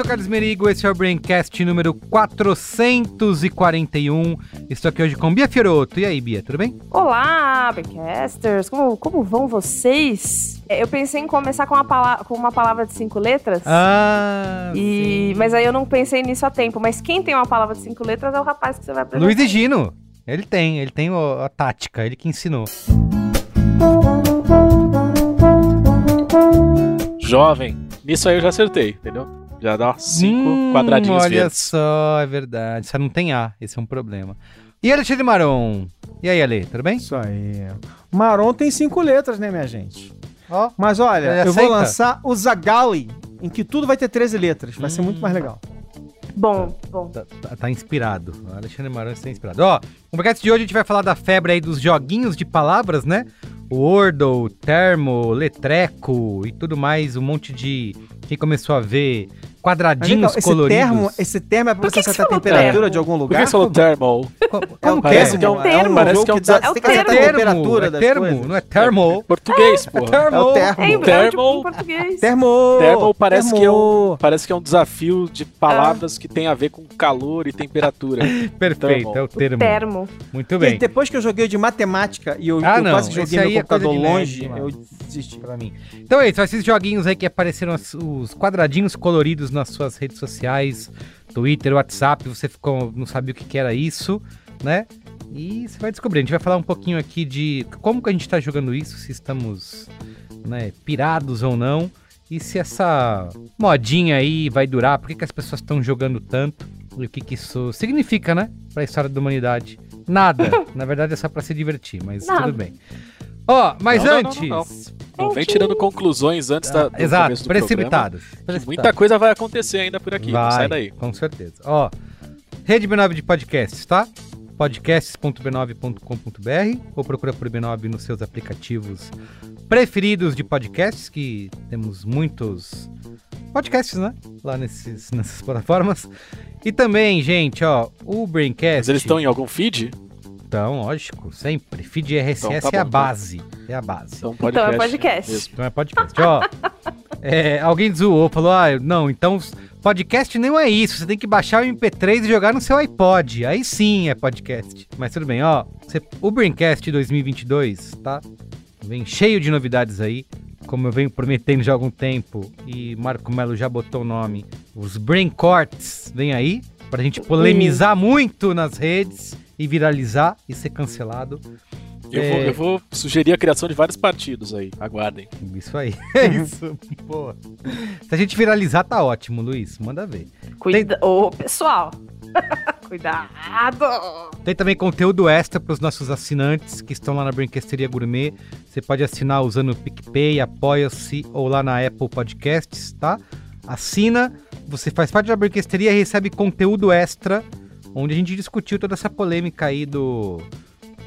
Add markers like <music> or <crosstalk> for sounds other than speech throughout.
sou o Carlos Merigo, esse é o Braincast número 441. Estou aqui hoje com Bia Fioroto. E aí, Bia, tudo bem? Olá, Braincasters! Como, como vão vocês? É, Eu pensei em começar com uma, pala- com uma palavra de cinco letras. Ah, e... sim. Mas aí eu não pensei nisso a tempo. Mas quem tem uma palavra de cinco letras é o rapaz que você vai apresentar. Luiz e Gino. Ele tem, ele tem a tática, ele que ensinou. Jovem. Nisso aí eu já acertei, entendeu? Já dá cinco Hum, quadradinhos Olha verdes. só, é verdade. Só não tem A, esse é um problema. E Alexandre Maron? E aí, Ale, tudo bem? Isso aí. Maron tem cinco letras, né, minha gente? Ó, Mas olha, eu vou lançar o Zagali, em que tudo vai ter 13 letras. Vai ser muito mais legal. Bom, bom. tá, tá- tá inspirado. O Alexandre Maron está inspirado. Ó, no podcast de hoje a gente vai falar da febre aí dos joguinhos de palavras, né? O Wordle, Termo, Letreco e tudo mais, um monte de... Quem começou a ver quadradinhos esse coloridos. termo, esse termo é pra Por você acertar a temperatura termo? de algum Por lugar? que você falou thermal? É como Parece que que é é? um- termo. parece que é um que dá- acertar a termo, temperatura é das termo, não é termo. Português, É termo. É o termo. É em português. Termo! Thermal parece que, é um, termo. parece que é um desafio de palavras que tem a ver com calor e temperatura. <laughs> Perfeito, Termo. é o termo. Termo. Muito E bem. depois que eu joguei o de matemática e eu, Ah, eu não, quase joguei meu é computador longe, eu desisti. pra mim. Então é isso, esses joguinhos aí que apareceram os quadradinhos coloridos nas suas redes sociais, Twitter, WhatsApp, você ficou, não sabia o que, era isso, né? E você vai descobrir. A gente vai falar um pouquinho aqui de como que a gente tá jogando isso, se estamos né, pirados ou não, e se essa modinha aí vai durar, por que, que as pessoas estão jogando tanto, e o que, que isso significa, né, pra história da humanidade. Nada. <laughs> Na verdade é só pra se divertir, mas Nada. tudo bem. Ó, mas Não, não, não, antes. não, Não vem tirando conclusões antes da, do Ah, Exato, do programa. precipitados. precipitados. Muita coisa vai acontecer ainda por aqui. não Vai, sai daí. com certeza. Ó, Rede B9 de podcasts, tá? podcasts.b9.com.br ou procura por B9 nos seus aplicativos preferidos de podcasts, que temos muitos podcasts, né? Lá nesses, nessas plataformas. E também, gente, ó, o Braincast... Mas eles estão em algum feed? Então, lógico, sempre. Feed RSS Então tá é a bom, então. base. É a base. Então, Então é podcast. mesmo. Então é podcast. Ó, <laughs> é, alguém zoou, falou: ah, não, então podcast não é isso. Você tem que baixar o MP3 e jogar no seu iPod. Aí sim é podcast. Mas tudo bem, ó. Você, o Braincast 2022, tá? Vem cheio de novidades aí. Como eu venho prometendo já há algum tempo, e Marco Melo já botou o nome, os Brain Corts vem aí, pra gente polemizar muito nas redes e viralizar e ser cancelado. Eu, É. vou, eu vou sugerir a criação de vários partidos aí. Aguardem. Isso aí. <laughs> É isso. Pô. Se a gente viralizar, tá ótimo, Luiz. Manda ver. Cuida... Ô, pessoal. <laughs> Cuidado. Tem também conteúdo extra para os nossos assinantes que estão lá na Brinquesteria Gourmet. Você pode assinar usando o PicPay, Apoia-se ou lá na Apple Podcasts, tá? Assina, você faz parte da Brinquesteria e recebe conteúdo extra, onde a gente discutiu toda essa polêmica aí do,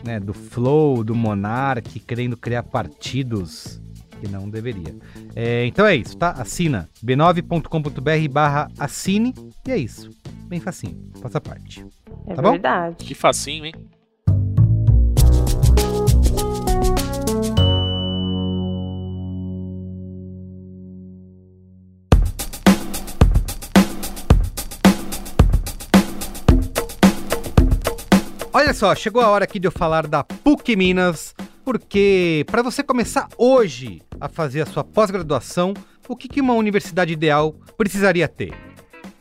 né, do Flow, do Monark, querendo criar partidos que não deveria. É, então é isso, tá? Assina b9.com.br barra assine e é isso. Bem facinho, faça parte. É Tá bom? verdade. Que facinho, hein? Só, chegou a hora aqui de eu falar da PUC Minas, porque para você começar hoje a fazer a sua pós-graduação, o que, que uma universidade ideal precisaria ter?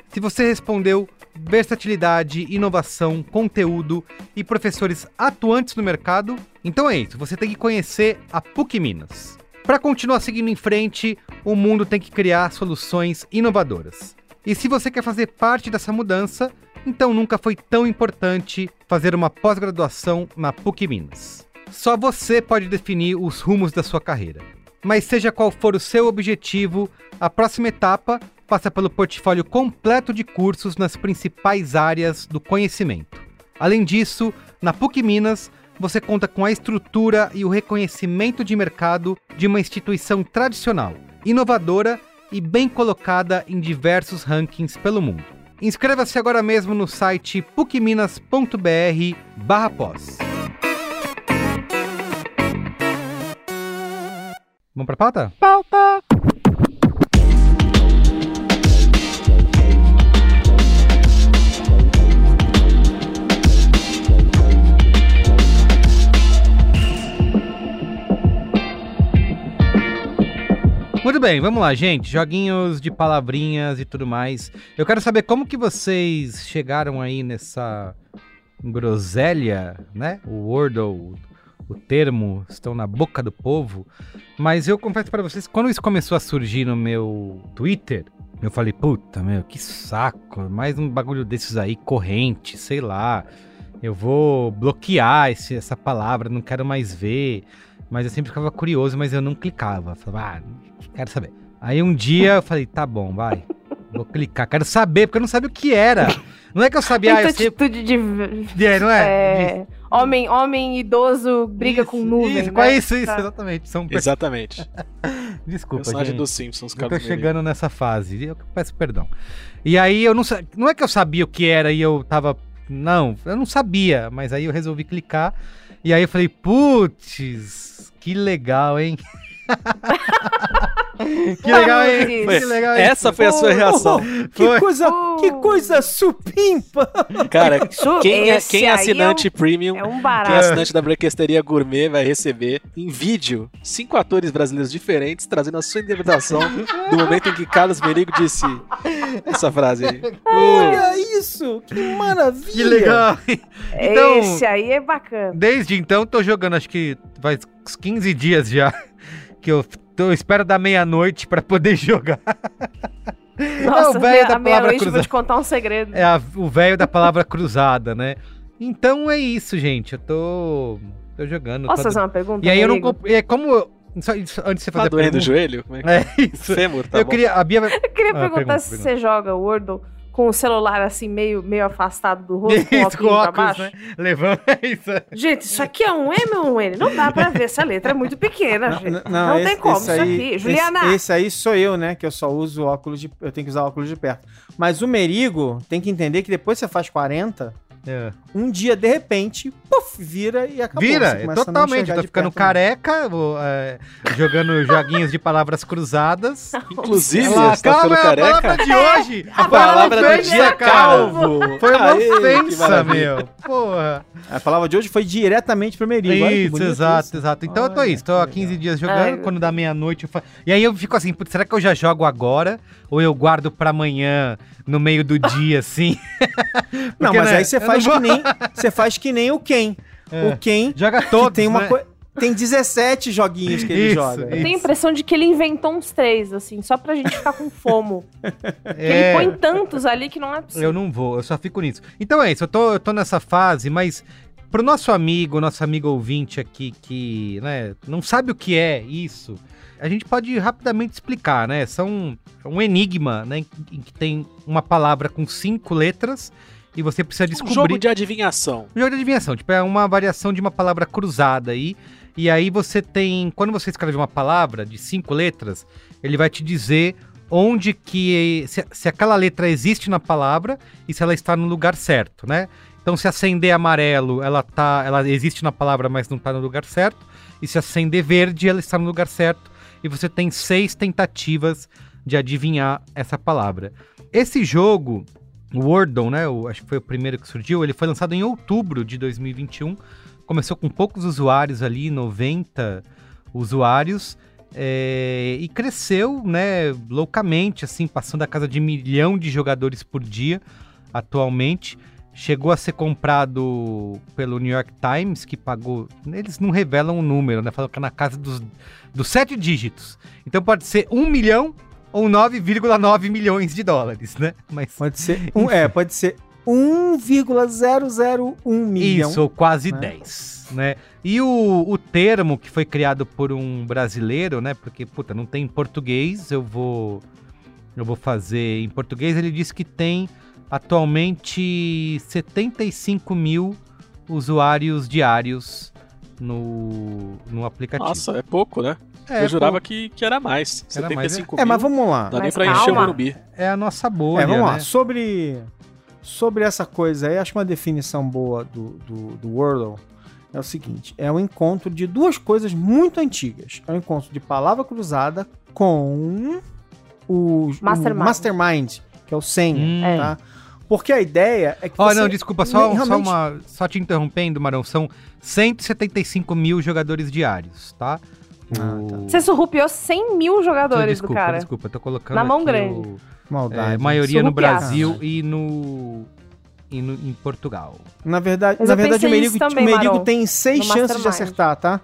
Se você respondeu versatilidade, inovação, conteúdo e professores atuantes no mercado, então é isso, você tem que conhecer a PUC Minas. Para continuar seguindo em frente, o mundo tem que criar soluções inovadoras. E se você quer fazer parte dessa mudança, então nunca foi tão importante fazer uma pós-graduação na PUC Minas. Só você pode definir os rumos da sua carreira. Mas seja qual for o seu objetivo, a próxima etapa passa pelo portfólio completo de cursos nas principais áreas do conhecimento. Além disso, na PUC Minas, você conta com a estrutura e o reconhecimento de mercado de uma instituição tradicional, inovadora e bem colocada em diversos rankings pelo mundo. Inscreva-se agora mesmo no site pucminas.br/pós. Vamos pra pauta? Pauta! Muito bem, vamos lá, gente. Joguinhos de palavrinhas e tudo mais. Eu quero saber como que vocês chegaram aí nessa groselha, né? O Wordle, o termo, estão na boca do povo. Mas eu confesso para vocês, quando isso começou a surgir no meu Twitter, eu falei, puta, meu, que saco. Mais um bagulho desses aí, corrente, sei lá. Eu vou bloquear esse, essa palavra, não quero mais ver. Mas eu sempre ficava curioso, mas eu não clicava. Falava, ah, quero saber. Aí um dia eu falei, tá bom, vai. Vou clicar, quero saber, porque eu não sabia o que era. Não é que eu sabia, ah, eu sei. atitude de. É, não é? é, Homem, homem idoso briga Isso, com nuvem. Isso, né? qual é isso, isso, Tá. exatamente. São Exatamente. <laughs> Desculpa, Personagem gente. dos Simpsons, Eu tô Merigo. chegando nessa fase. Eu peço perdão. E aí eu não sa- Não é que eu sabia o que era e eu tava. Não, eu não sabia, mas aí eu resolvi clicar. E aí eu falei, putz, que legal, hein? <laughs> que legal, hein? Putz. Que legal, hein? Essa foi a sua reação. Que Foi. coisa, Oh. que coisa supimpa! Cara, <laughs> quem é, quem é assinante premium, É um quem é assinante da Branquesteria Gourmet vai receber em vídeo cinco atores brasileiros diferentes trazendo a sua interpretação do momento em que Carlos Merigo disse essa frase aí. Olha isso! Que maravilha! Que legal. Então- Esse aí é bacana. Desde então, tô jogando, acho que faz uns 15 dias já. Que eu eu espero da meia-noite pra poder <laughs> jogar. Nossa, o velho da palavra vou cruzada. te contar um segredo. É a- o velho da palavra cruzada, né? Então é isso, gente. Eu tô, tô jogando. Posso tô- fazer uma pergunta? E aí eu não comp... É como. eu- só antes de você Tá fazer a doendo o pergunta. joelho? Como é que... <laughs> É isso. Fêmur, tá eu bom. queria. A Bia. Eu queria Ah, perguntar pergunta, se pergunta. você joga Wordle com o celular assim, meio, meio afastado do rosto, com o <laughs> óculos pra óculos, baixo. né? Levanta <laughs> isso. Gente, isso aqui é um M ou um N? Não dá pra ver, essa letra é muito pequena, gente. N- Não, tem esse- como esse isso aí- aqui. esse- Juliana, Esse, aí sou eu, né? Que eu só uso óculos de. Eu tenho que usar óculos de perto. Mas o Merigo tem que entender que depois você faz 40, É. um dia, de repente, puf, vira e acabou. Vira, é não totalmente. De ficando né? careca, vou, é, jogando <laughs> joguinhos de palavras cruzadas. <laughs> Inclusive, Olha lá, você tá calma, ficando é a palavra de hoje. A Palavra do dia calvo. Foi uma Aê, ofensa, meu. Porra. A palavra de hoje foi diretamente pro Merigo. Olha Isso, exato, isso. exato. Então eu tô Olha, isso, tô há que 15 legal. dias jogando, Ai, quando dá meia-noite fa... E aí eu fico assim, putz, será que eu já jogo agora? Ou eu guardo pra amanhã, no meio do dia, assim? <laughs> Não, Porque, mas né, aí você eu faz que nem. <laughs> Você faz que nem o Ken. É. O Ken Joga que todos, tem uma né? coisa. Tem 17 joguinhos que ele Isso, joga. eu tenho a impressão de que ele inventou uns três, assim, só pra gente ficar com fomo. <laughs> É. ele põe tantos ali que não é possível. Eu não vou, eu só fico nisso. Então é isso, eu tô, eu tô nessa fase, mas pro nosso amigo, nosso amigo ouvinte aqui que, né, não sabe o que é isso, a gente pode rapidamente explicar, né? São é um enigma, né, em que tem uma palavra com cinco letras e você precisa Um descobrir jogo de adivinhação. um jogo de adivinhação, tipo, é uma variação de uma palavra cruzada aí. E aí você tem. Quando você escreve uma palavra de cinco letras, ele vai te dizer onde que. Se, se aquela letra existe na palavra e se ela está no lugar certo, né? Então, se acender amarelo, ela tá. Ela existe na palavra, mas não está no lugar certo. E se acender verde, ela está no lugar certo. E você tem seis tentativas de adivinhar essa palavra. Esse jogo, Wordle, né? o- acho que foi o primeiro que surgiu. Ele foi lançado em outubro de 2021. Começou com poucos usuários ali, 90 usuários. é, e cresceu, né, loucamente, assim, passando a casa de milhão de jogadores por dia atualmente. Chegou a ser comprado pelo New York Times, que pagou. Eles não revelam o número, né? Falam que é na casa dos, dos sete dígitos. Então pode ser um milhão ou 9,9 milhões de dólares, né? Mas Pode ser <laughs> um, é, pode ser 1,001 milhão. Isso, ou quase né? 10, né? E o, o termo que foi criado por um brasileiro, né? Porque, puta, não tem em português, eu vou eu vou fazer em português. Ele disse que tem atualmente 75 mil usuários diários no, no aplicativo. Nossa, é pouco, né? É, eu jurava pô, que, que era mais. Era mais, 75 É, mil. mas vamos lá. Dá nem pra encher o calma. Morumbi. é a nossa bolha, É, vamos lá. né? Sobre, sobre essa coisa aí, acho uma definição boa do, do, do Wordle é o seguinte: é o encontro de duas coisas muito antigas. É o encontro de palavra cruzada com o Mastermind. o mastermind que é o senha, Hum. É. tá? Porque a ideia é que Ó, você não, desculpa, só, nem- só, realmente- uma, só te interrompendo, Marão, são 175 mil jogadores diários, tá? Ah, tá. Você surrupiou 100 mil jogadores desculpa, do cara. desculpa, tô colocando Na mão aqui grande. o- Maldade. é, maioria no. Brasil e no, e no em Portugal. Na verdade, Mas na verdade o Merigo, também, o Merigo tem seis chances de acertar, tá?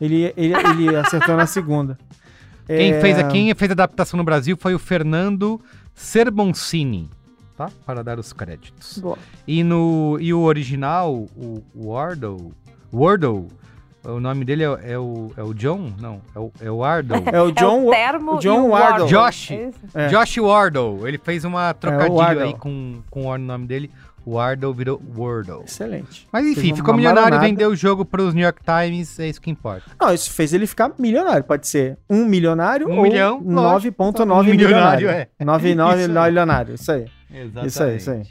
Ele, ele, ele <laughs> acertou na segunda. Quem, É, fez a, quem fez a adaptação no Brasil foi o Fernando Serboncini, tá? Para dar os créditos. Boa. E, no, e o original, o Wardle, Wordle, o nome dele é, é o, é o John? Não, é o, é o Wardle. É o John, é o termo o John e o Wardle. Wardle. Josh. É? É. Josh Wardle, ele fez uma trocadilho Wardle. aí com, com o nome dele. Wardle virou Wordle. Excelente. Mas enfim, Fez ficou uma milionário, maronada. vendeu o jogo pros New York Times, é isso que importa. Não, isso fez ele ficar milionário. Pode ser um milionário Um ou milhão, 9.9 Um milionário, milionário. é. 9,9 <laughs> Isso aí. milionário. Isso aí. Exatamente. Isso aí, isso aí.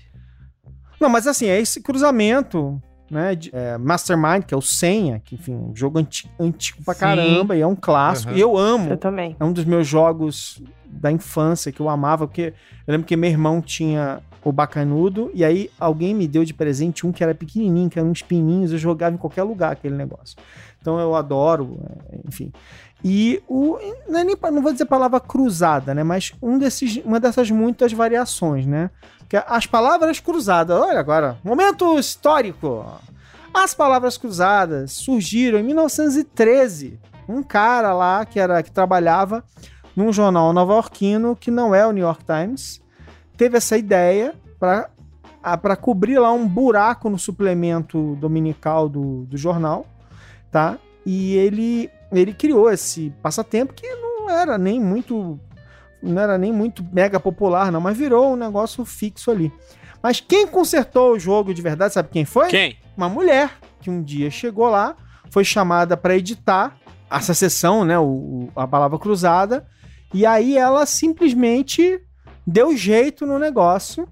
Não, mas assim, é esse cruzamento, né? de- é, Mastermind, que é o Senha, que, enfim, um jogo anti- antigo pra Sim. caramba, e é um clássico. Aham. E eu amo. Eu também. É um dos meus jogos da infância que eu amava, porque eu lembro que meu irmão tinha o Bacanudo, e aí alguém me deu de presente um que era pequenininho, que eram uns pininhos, eu jogava em qualquer lugar aquele negócio. Então eu adoro, é, enfim. E o não, é nem, não vou dizer palavra cruzada, né, mas um desses, uma dessas muitas variações, né? Que é as palavras cruzadas, olha agora, momento histórico. As palavras cruzadas surgiram em 1913. Um cara lá que era que trabalhava num jornal nova-iorquino que não é o New York Times, teve essa ideia para cobrir lá um buraco no suplemento dominical do, do jornal, tá? E ele, ele criou esse passatempo que não era nem muito não era nem muito mega popular, não, mas virou um negócio fixo ali. Mas quem consertou o jogo de verdade, sabe quem foi? Quem? uma mulher que um dia chegou lá, foi chamada para editar essa sessão, né, o, a palavra cruzada, e aí ela simplesmente deu jeito no negócio,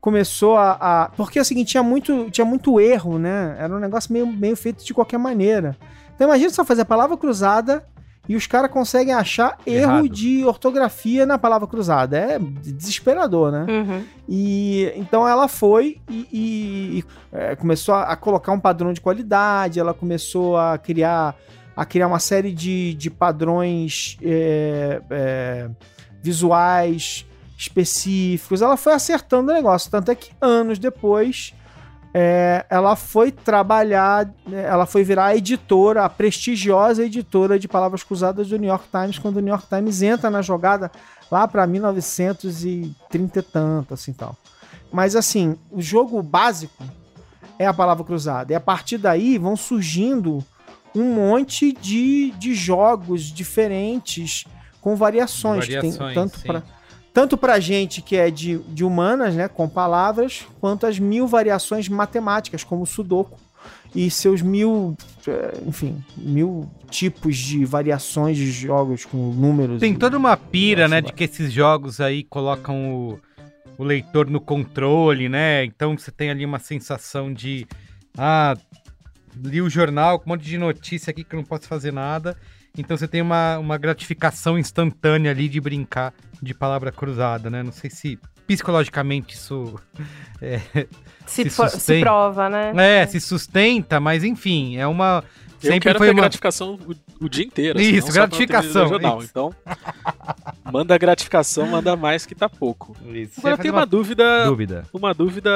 começou a, a- porque é o seguinte, tinha muito, tinha muito erro, né, era um negócio meio, meio feito de qualquer maneira. Então imagina só fazer a palavra cruzada e os caras conseguem achar erro Errado. de ortografia na palavra cruzada. É desesperador, né? Uhum. E então ela foi e, e- e, é, começou a, a colocar um padrão de qualidade, ela começou a criar, a criar uma série de, de padrões é, é, visuais específicos. Ela foi acertando o negócio. Tanto é que anos depois é, ela foi trabalhar, né, ela foi virar a editora, a prestigiosa editora de palavras cruzadas do New York Times, quando o New York Times entra na jogada lá para 1930 e tanto, assim tal. Mas assim, o jogo básico é a palavra cruzada. E a partir daí vão surgindo um monte de, de jogos diferentes com variações. Variações, tem tanto para tanto pra gente que é de, de humanas, né, com palavras, quanto as mil variações matemáticas, como o Sudoku, e seus mil, eh, enfim, mil tipos de variações de jogos com números. Tem e- toda uma pira, né, de que esses jogos aí colocam o, o leitor no controle, né? Então você tem ali uma sensação de ah, li o jornal com um monte de notícia aqui que eu não posso fazer nada. Então você tem uma, uma gratificação instantânea ali de brincar de palavra cruzada, né? Não sei se psicologicamente isso <laughs> Se, Se for- se prova, né? é, se sustenta, mas enfim, é uma Eu sempre quero foi ter uma gratificação o, o dia inteiro. Isso, só quando gratificação, jornal. isso. Então, manda gratificação, manda mais que tá pouco. Isso. Agora eu tenho uma dúvida, dúvida. uma dúvida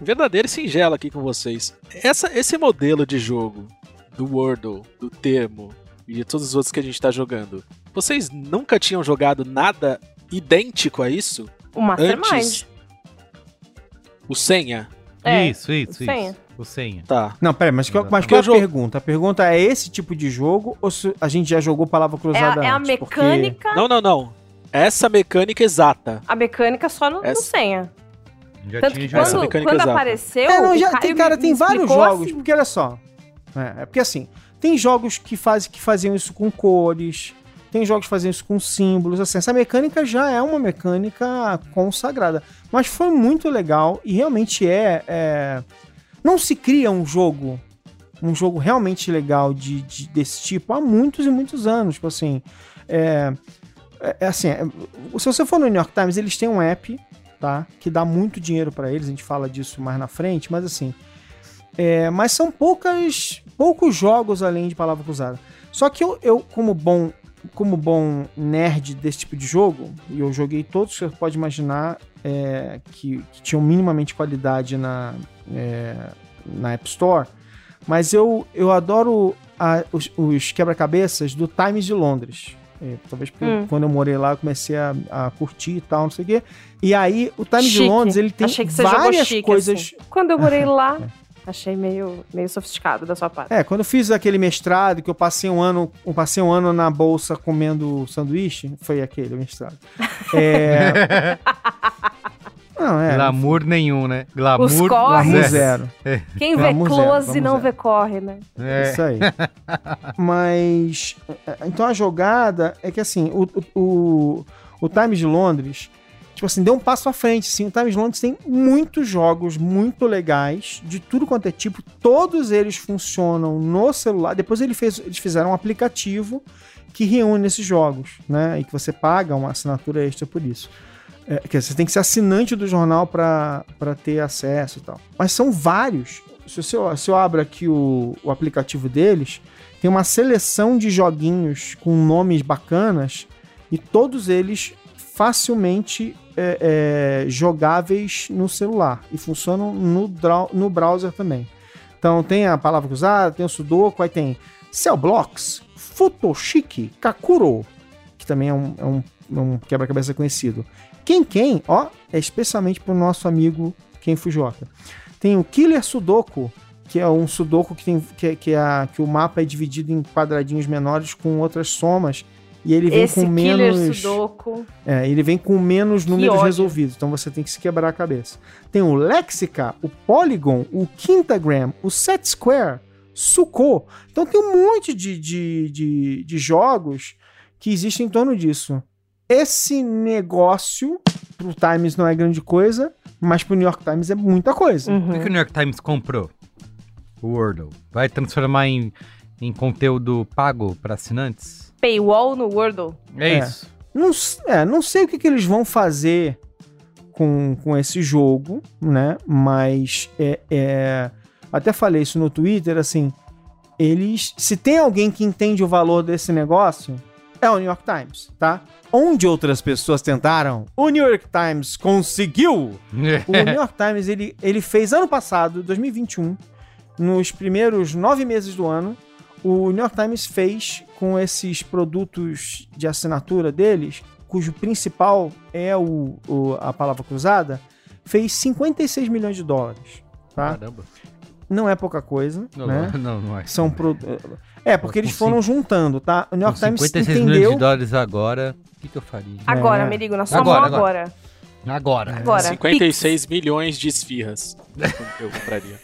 verdadeira e singela aqui com vocês. Essa, esse modelo de jogo do Wordle, do Termo e de todos os outros que a gente tá jogando, vocês nunca tinham jogado nada idêntico a isso O Mastermind. antes? O senha? É, isso, isso, o senha. isso. O senha. Tá. Não, peraí, mas, qual- mas Porque qual é a jogo- pergunta? A pergunta é esse tipo de jogo ou se a gente já jogou palavra É, cruzada a, é a antes? Porque- mecânica. Não, não, não. Essa mecânica exata. A mecânica só no, no Essa- senha. Já Tanto tinha que quando, mecânica quando apareceu. É, não, já tem, cara, tem vários jogos. assim. Porque olha só. É, é porque assim, tem jogos que, faz, que faziam isso com cores, tem jogos que faziam isso com símbolos. Assim, essa mecânica já é uma mecânica consagrada. Mas foi muito legal e realmente é. é- não se cria um jogo. Um jogo realmente legal de, de- desse tipo há muitos e muitos anos. Tipo assim. É, é- é assim, é- se você for no New York Times, eles têm um app, tá? Que dá muito dinheiro pra eles, a gente fala disso mais na frente, mas assim. é, mas são poucas, poucos jogos além de palavra cruzada. Só que eu, eu como bom como bom nerd desse tipo de jogo, e eu joguei todos que você pode imaginar é, que, que tinham minimamente qualidade na, é, na App Store, mas eu, eu adoro a- os, os quebra-cabeças do Times de Londres. É, talvez Hum. quando eu morei lá eu comecei a, a curtir e tal, não sei o quê. E aí o Times de Chique. Londres ele tem Achei que você jogou várias chique, coisas. assim. Quando eu morei <laughs> lá, achei meio, meio sofisticado da sua parte. É, quando eu fiz aquele mestrado, que eu passei um ano, eu passei um ano na bolsa comendo sanduíche, foi aquele mestrado. <laughs> É... Não, é. Glamour nenhum, né? Glamour, Os corres. Glamour zero. zero. Quem vê Vamos zero, close vamos não zero. vê corre, né? É. Isso aí. <laughs> Mas. é, Então a jogada é que assim, o, o, o Times de Londres, tipo assim, deu um passo à frente. Assim, o Times Londres tem muitos jogos muito legais, de tudo quanto é tipo. Todos eles funcionam no celular. Depois ele fez, eles fizeram um aplicativo que reúne esses jogos, né? E que você paga uma assinatura extra por isso. É, dizer, você tem que ser assinante do jornal para ter acesso e tal. Mas são vários. Se, você, se eu abro aqui o, o aplicativo deles, tem uma seleção de joguinhos com nomes bacanas e todos eles facilmente é, é, jogáveis no celular e funcionam no, no browser também. Então tem a palavra cruzada, tem o Sudoku, aí tem Cell Blocks, Futoshiki, Kakuro, que também é um, é um, é um quebra-cabeça conhecido. Quem Quem, ó, é especialmente pro nosso amigo Ken Fujioka. Tem o Killer Sudoku, que é um Sudoku que, tem, que, que, é a- que o mapa é dividido em quadradinhos menores com outras somas. E ele vem Esse com menos. Sudoku. É, ele vem com menos números resolvidos, então você tem que se quebrar a cabeça. Tem o Lexica, o Polygon, o Quintagram, o Set Square, Suko. Então tem um monte de, de, de, de jogos que existem em torno disso. Esse negócio pro Times não é grande coisa, mas pro New York Times é muita coisa. O que, Uhum. que o New York Times comprou? O Wordle. Vai transformar em, em conteúdo pago para assinantes? Paywall no Wordle. É, É. isso. Não, é, não sei o que, que eles vão fazer com, com esse jogo, né? Mas é, é- até falei isso no Twitter, assim, eles. Se tem alguém que entende o valor desse negócio, é o New York Times, tá? Onde outras pessoas tentaram, o New York Times conseguiu. O New York <laughs> Times ele, ele fez ano passado, 2021, nos primeiros nove meses do ano, o New York Times fez com esses produtos de assinatura deles, cujo principal é o, o- a palavra cruzada, fez 56 milhões de dólares. Tá? Caramba. Não é pouca coisa, Não, né? não, não é. São pro... É, porque eles foram juntando, tá? O New Com York Times 56 milhões entendeu. de dólares agora, o que, que eu faria? Agora, É. Merigo, na sua Agora, mão agora. Agora. Agora. 56 milhões de esfirras. Eu compraria.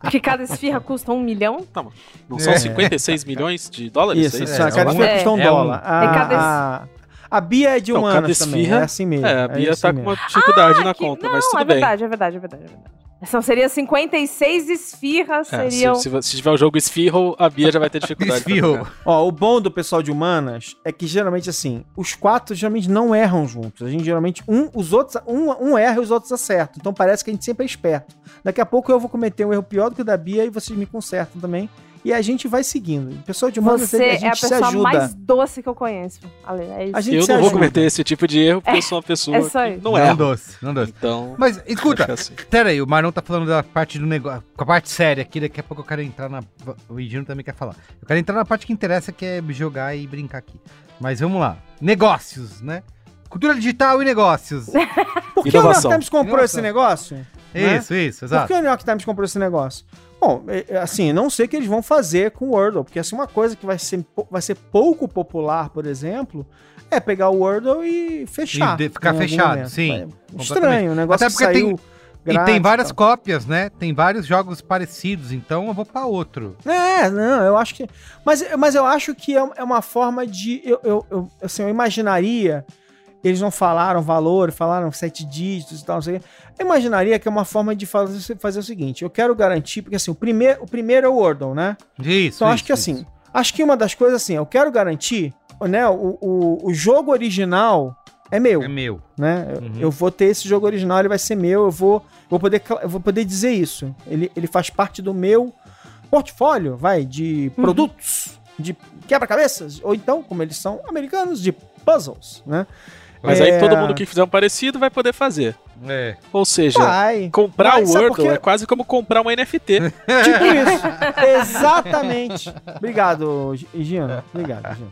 Porque <laughs> cada esfirra custa um milhão. Não são É. 56 milhões de dólares? Isso, é isso. é, cada um- esfirra custa um é dólar. um- A, É cada a, a Bia é de Não, humanas também, esfirra- é assim mesmo. É, a Bia assim tá com uma dificuldade na Que- conta, não, mas tudo é bem. verdade, é verdade, é verdade, é verdade. Então seria 56 esfirras, É, se, seriam... se, se tiver o jogo Esfirro, a Bia já vai ter dificuldade. Esfirro. Ó, o bom do pessoal de humanas é que geralmente assim, os quatro geralmente não erram juntos. A gente geralmente um, os outros, um, um erra e os outros acertam. Então parece que a gente sempre é esperto. Daqui a pouco eu vou cometer um erro pior do que o da Bia e vocês me consertam também. E a gente vai seguindo. O pessoal de humanas Você a é gente a se pessoa ajuda. mais doce que eu conheço. Ale, é isso. A gente Eu não vou ajuda. cometer esse tipo de erro porque eu sou uma pessoa é só isso. não Não é. doce, não doce. Então, Mas, escuta, é assim. Pera aí, o Marlon tá falando da parte do negócio, com a parte séria aqui, daqui a pouco eu quero entrar na... O Higino também quer falar. Eu quero entrar na parte que interessa, que é jogar e brincar aqui. Mas vamos lá. Negócios, né? Cultura digital e negócios. <laughs> Por que o New York Inovação. Times comprou Inovação. esse negócio? né? Isso, isso, Por exato. que o New York Times comprou esse negócio? Bom, é- é assim, não sei o que eles vão fazer com o Wordle, porque assim, uma coisa que vai ser, vai ser pouco popular, por exemplo, é pegar o Wordle e fechar. E ficar fechado, momento. sim, É estranho, o negócio Até que porque saiu E tem grátis várias tal. cópias, né? Tem vários jogos parecidos, então eu vou pra outro. É, não, eu acho que. Mas, mas eu acho que é, é uma forma de. Eu, eu, eu- assim, eu imaginaria. Eles não falaram valor, falaram sete dígitos e tal, não sei o quê. Eu imaginaria que é uma forma de fazer, fazer o seguinte: eu quero garantir, porque assim, o primeiro, o primeiro é o Wordle, né? Isso. Então acho isso, que isso. assim, acho que uma das coisas assim, eu quero garantir, né? O, o, o jogo original é meu É meu. né? Eu- Uhum. Eu vou ter esse jogo original, ele vai ser meu, eu vou, vou poder, eu vou poder dizer isso. Ele, ele faz parte do meu portfólio, vai, de Uhum. produtos, de quebra-cabeças, ou então, como eles são americanos, de puzzles, né? Mas É. aí todo mundo que fizer um parecido vai poder fazer. É. Ou seja, Vai. comprar Mas o Wordle quê? é quase como comprar uma NFT. <laughs> Tipo isso. Exatamente. Obrigado, Gi- Gino. Obrigado, Gino.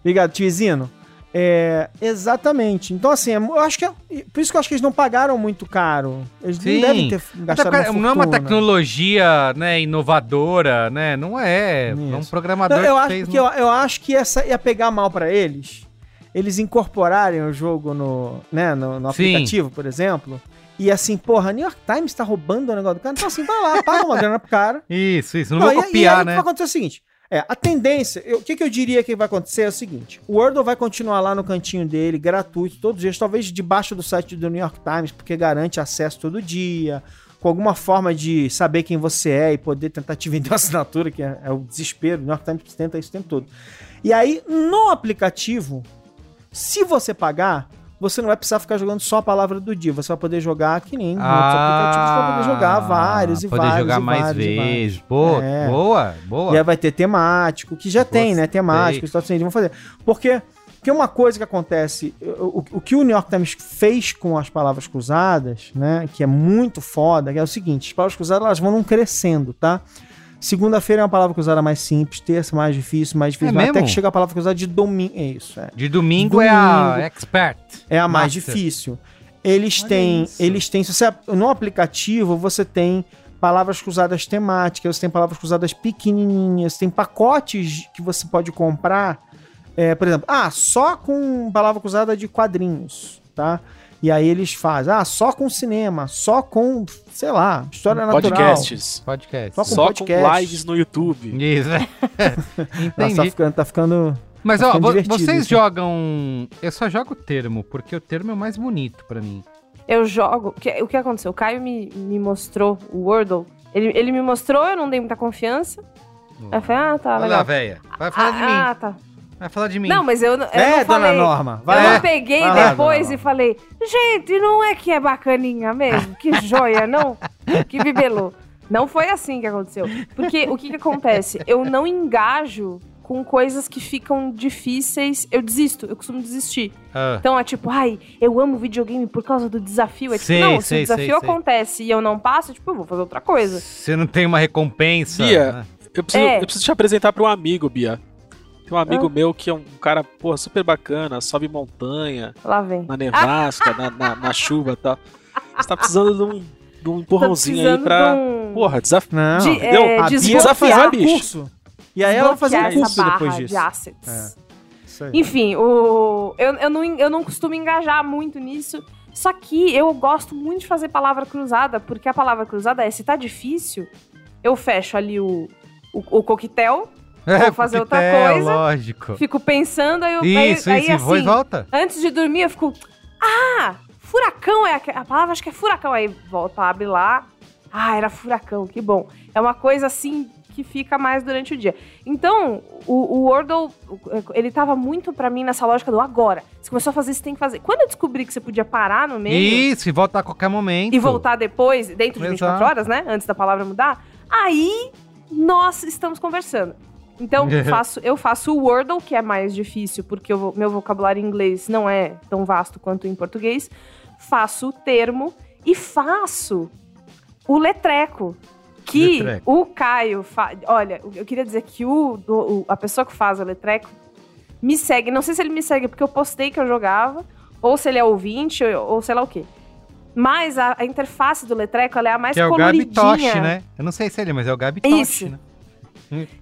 Obrigado, Tizino. É, exatamente. Então, assim, eu acho que é, por isso que eu acho que eles não pagaram muito caro. Eles Sim. não devem ter Até gastado porque uma não é uma tecnologia né, inovadora, né? Não é. É um Isso. programador Não, eu, que acho, fez. porque eu, eu acho que essa ia pegar mal pra eles. Eles incorporarem o jogo no, né, no, no aplicativo, por exemplo. E assim, porra, New York Times tá roubando o negócio do cara. Então, assim, vai lá, paga uma grana pro cara. Isso, isso. Não, Não, vou e- e copiar, aí o que né? vai acontecer é o seguinte: é, a tendência, o que, que eu diria que vai acontecer é o seguinte: o Wordle vai continuar lá no cantinho dele, gratuito, todos os dias, talvez debaixo do site do New York Times, porque garante acesso todo dia, com alguma forma de saber quem você é e poder tentar te vender <laughs> uma assinatura, que é, é o desespero. O New York Times tenta isso o tempo todo. E aí, no aplicativo, se você pagar. Você não vai precisar ficar jogando só a palavra do dia. Você vai poder jogar que nem outros aplicativos. Você vai poder jogar vários e Ah, poder vários. jogar e mais vários vários. vezes. Boa, É. boa, boa. E aí vai ter temático, que já tem, né? Temático, Gostei. Estados Unidos vão fazer. Porque, porque uma coisa que acontece, o, o- que o New York Times fez com as palavras cruzadas, né? Que é muito foda, é o seguinte: as palavras cruzadas elas vão crescendo, tá? Segunda-feira é uma palavra cruzada mais simples, terça mais difícil, mais difícil, É mas até que chega a palavra cruzada de domingo. É isso, é. De domingo, é a Domingo. expert. É a mais Master. difícil. Eles Olha têm, isso. eles têm, se você no aplicativo você tem palavras cruzadas temáticas, você tem palavras cruzadas pequenininhas, tem pacotes que você pode comprar, é, por exemplo, ah, só com palavra cruzada de quadrinhos, tá? E aí eles fazem, ah, só com cinema, só com, sei lá, história natural. Podcasts. Podcast. Só com Só podcast. com lives no YouTube. Isso. <laughs> Nossa, tá Entendi. ficando, tá ficando Mas, tá ó, ficando vocês isso. jogam. Eu só jogo o termo, porque o termo é o mais bonito pra mim. Eu jogo. O que, o que aconteceu? O Caio me, me mostrou o Wordle. Ele, ele me mostrou, eu não dei muita confiança. Aí eu falei, ah, tá, Olha legal. lá, velha. Vai falar de mim. ah, ah, tá. Vai falar de mim. Não, mas eu, não- eu É, não dona falei. Norma, eu vai lá. não peguei Vai lá, depois dona e falei, gente, não é que é bacaninha mesmo? Que joia, não? Que bibelô. Não foi assim que aconteceu. Porque o que, que acontece? Eu não engajo com coisas que ficam difíceis. Eu desisto, eu costumo desistir. Ah, Então é tipo, ai, eu amo videogame por causa do desafio. É tipo, Sei, não, se sei, o desafio sei, sei. acontece e eu não passo, tipo, eu vou fazer outra coisa. Você não tem uma recompensa. Bia. né? Eu preciso, É. eu preciso te apresentar para um amigo, Bia. Tem um amigo Ah. meu que é um cara, porra, super bacana, sobe montanha, Lá vem. na nevasca, na, na, na chuva e tal. Você tá precisando de um, de um empurrãozinho aí pra. um- Porra, desafio. Não, de, entendeu? é, vai desbloquear, fazer bicho. curso. E aí ela fazer um curso depois disso. de assets. É. Enfim, o... eu, eu, não, eu não costumo engajar muito nisso. Só que eu gosto muito de fazer palavra cruzada, porque a palavra cruzada é, se tá difícil, eu fecho ali o, o, o coquetel, Vou fazer outra coquetel, coisa. Lógico. fico pensando, aí eu... Isso, aí, isso. aí, e assim, volta. antes de dormir, eu fico. Ah! Furacão é a, a palavra, acho que é furacão. Aí volta, abre lá. Ah, era furacão, que bom. É uma coisa assim que fica mais durante o dia. Então, o, o Wordle, ele tava muito pra mim nessa lógica do agora. Você começou a fazer, você tem que fazer. Quando eu descobri que você podia parar no meio Isso, e volta a qualquer momento. e voltar depois, dentro de 24 Exato. horas, né? Antes da palavra mudar, aí nós estamos conversando. Então, <laughs> faço, eu faço o Wordle, que é mais difícil, porque meu vocabulário em inglês não é tão vasto quanto em português. Faço o termo e faço o letreco. Que Letreco. o Caio faz. Olha, eu queria dizer que o, a pessoa que faz o letreco me segue. Não sei se ele me segue porque eu postei que eu jogava, ou se ele é ouvinte, ou, ou sei lá o quê. Mas a, a interface do Letreco é a mais Que é o coloridinha. Gabitoshi, né? Eu não sei se é ele, mas é o Gabitoshi, Isso. né?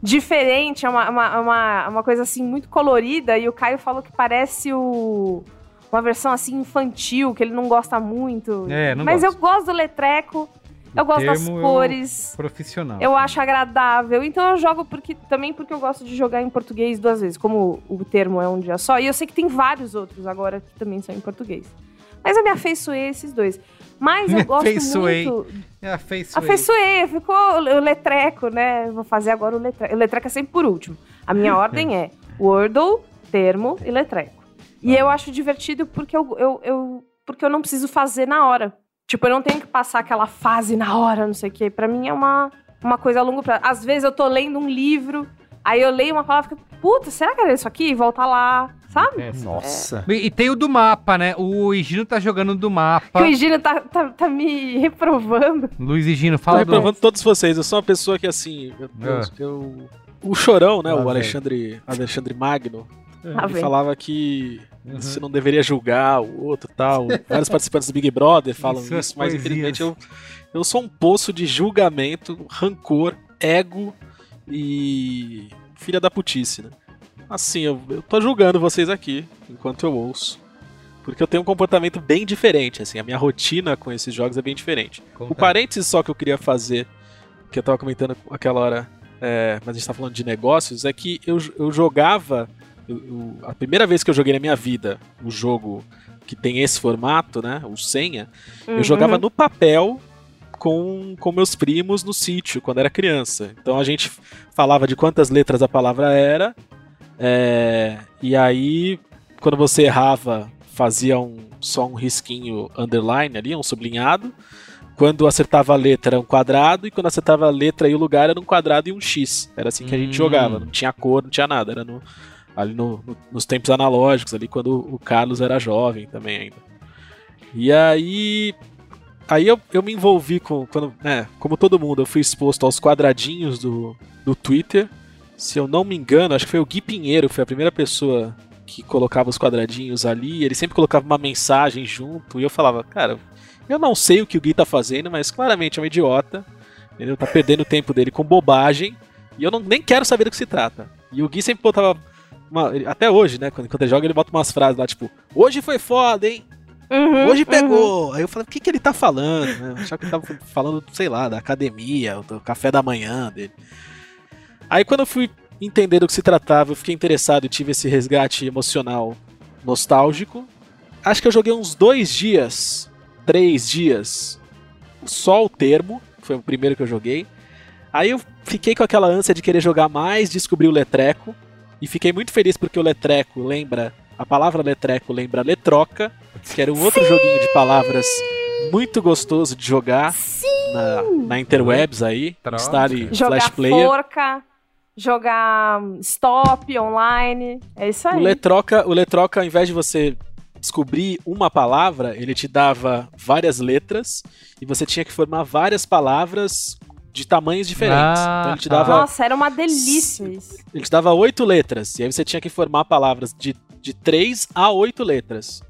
Diferente, é uma, uma, uma, uma coisa assim muito colorida. E o Caio falou que parece o, uma versão assim infantil, que ele não gosta muito. É, não Mas gosto. eu gosto do Letreco, eu O gosto das eu- cores. Profissional. Eu acho agradável. Então eu jogo porque também porque eu gosto de jogar em português duas vezes, como o termo é um dia só. E eu sei que tem vários outros agora que também são em português. Mas eu me afeiçoei esses dois. Mas eu gosto afeiçoei. muito. Afeiçoei. Afeiçoei, ficou o letreco, né? Vou fazer agora o letreco. O letreco é sempre por último. A minha <laughs> ordem é Wordle, termo e letreco. E eu acho divertido porque eu, eu, eu- porque eu não preciso fazer na hora. Tipo, eu não tenho que passar aquela fase na hora, não sei o quê. Pra mim é uma, uma coisa a longo prazo. Às vezes eu tô lendo um livro, aí eu leio uma palavra e fico, puta, será que era isso aqui? Volta lá, sabe? É, Nossa. E, e tem o do mapa, né? O Higino tá jogando do mapa. O Higino tá, tá, tá me reprovando. Luiz Higino, Tô fala do... reprovando todos vocês. Eu sou uma pessoa que, assim. Eu, eu- Ah. eu- o Chorão, né? Lá o. Alexandre, Alexandre Magno. Lá ele falava que Uhum. você não deveria julgar o outro tal. Vários participantes do Big Brother falam Isso é isso, mas infelizmente eu, eu sou um poço de julgamento, rancor, ego e filha da putice, né? Assim, eu, eu tô julgando vocês aqui enquanto eu ouço. Porque eu tenho um comportamento bem diferente, assim, a minha rotina com esses jogos é bem diferente. O parênteses só que eu queria fazer, que eu tava comentando aquela hora, é, mas a gente tá falando de negócios, é que eu, eu jogava. eu- eu- a primeira vez que eu joguei na minha vida o jogo que tem esse formato, né? O senha, eu jogava Uhum. no papel com, com meus primos no sítio, quando era criança. Então a gente falava de quantas letras a palavra era, é, e aí, quando você errava, fazia um, só um risquinho underline ali, um sublinhado. Quando acertava a letra era um quadrado, e quando acertava a letra e o lugar era um quadrado e um X. Era assim que a gente Hum. jogava, não tinha cor, não tinha nada, era no, ali no- no- nos tempos analógicos, ali quando o Carlos era jovem também ainda. E aí. Aí eu, eu me envolvi com. Quando, né, como todo mundo, eu fui exposto aos quadradinhos do, do Twitter. Se eu não me engano, acho que foi o Gui Pinheiro, foi a primeira pessoa que colocava os quadradinhos ali. Ele sempre colocava uma mensagem junto. E eu falava, cara, eu não sei o que o Gui tá fazendo, mas claramente é um idiota. Ele tá perdendo o tempo dele com bobagem. E eu não, nem quero saber do que se trata. E o Gui sempre botava. uma- até hoje, né? Quando, quando ele joga, ele bota umas frases lá, tipo, hoje foi foda, hein? Uhum, Hoje uhum. pegou. Aí eu falei, o que, que ele tá falando? né? Eu achava que ele tava falando, sei lá, da academia, do café da manhã dele. Aí quando eu fui entender do que se tratava, eu fiquei interessado e tive esse resgate emocional nostálgico. Acho que eu joguei uns dois dias, três dias, só o termo, que foi o primeiro que eu joguei. Aí eu fiquei com aquela ânsia de querer jogar mais, descobri o Letreco. E fiquei muito feliz porque o Letreco lembra. A palavra Letreco lembra Letroca, que era um outro joguinho de palavras muito gostoso de jogar na, na Interwebs aí. Troca. Instale Jogar Flash Player. forca, jogar stop online. É isso aí. O Letroca, o Letroca, ao invés de você descobrir uma palavra, ele te dava várias letras e você tinha que formar várias palavras de tamanhos diferentes. Ah, então ele te dava Nossa, era uma delícia isso. Ele te dava oito letras, e aí você tinha que formar palavras de, de três a oito letras.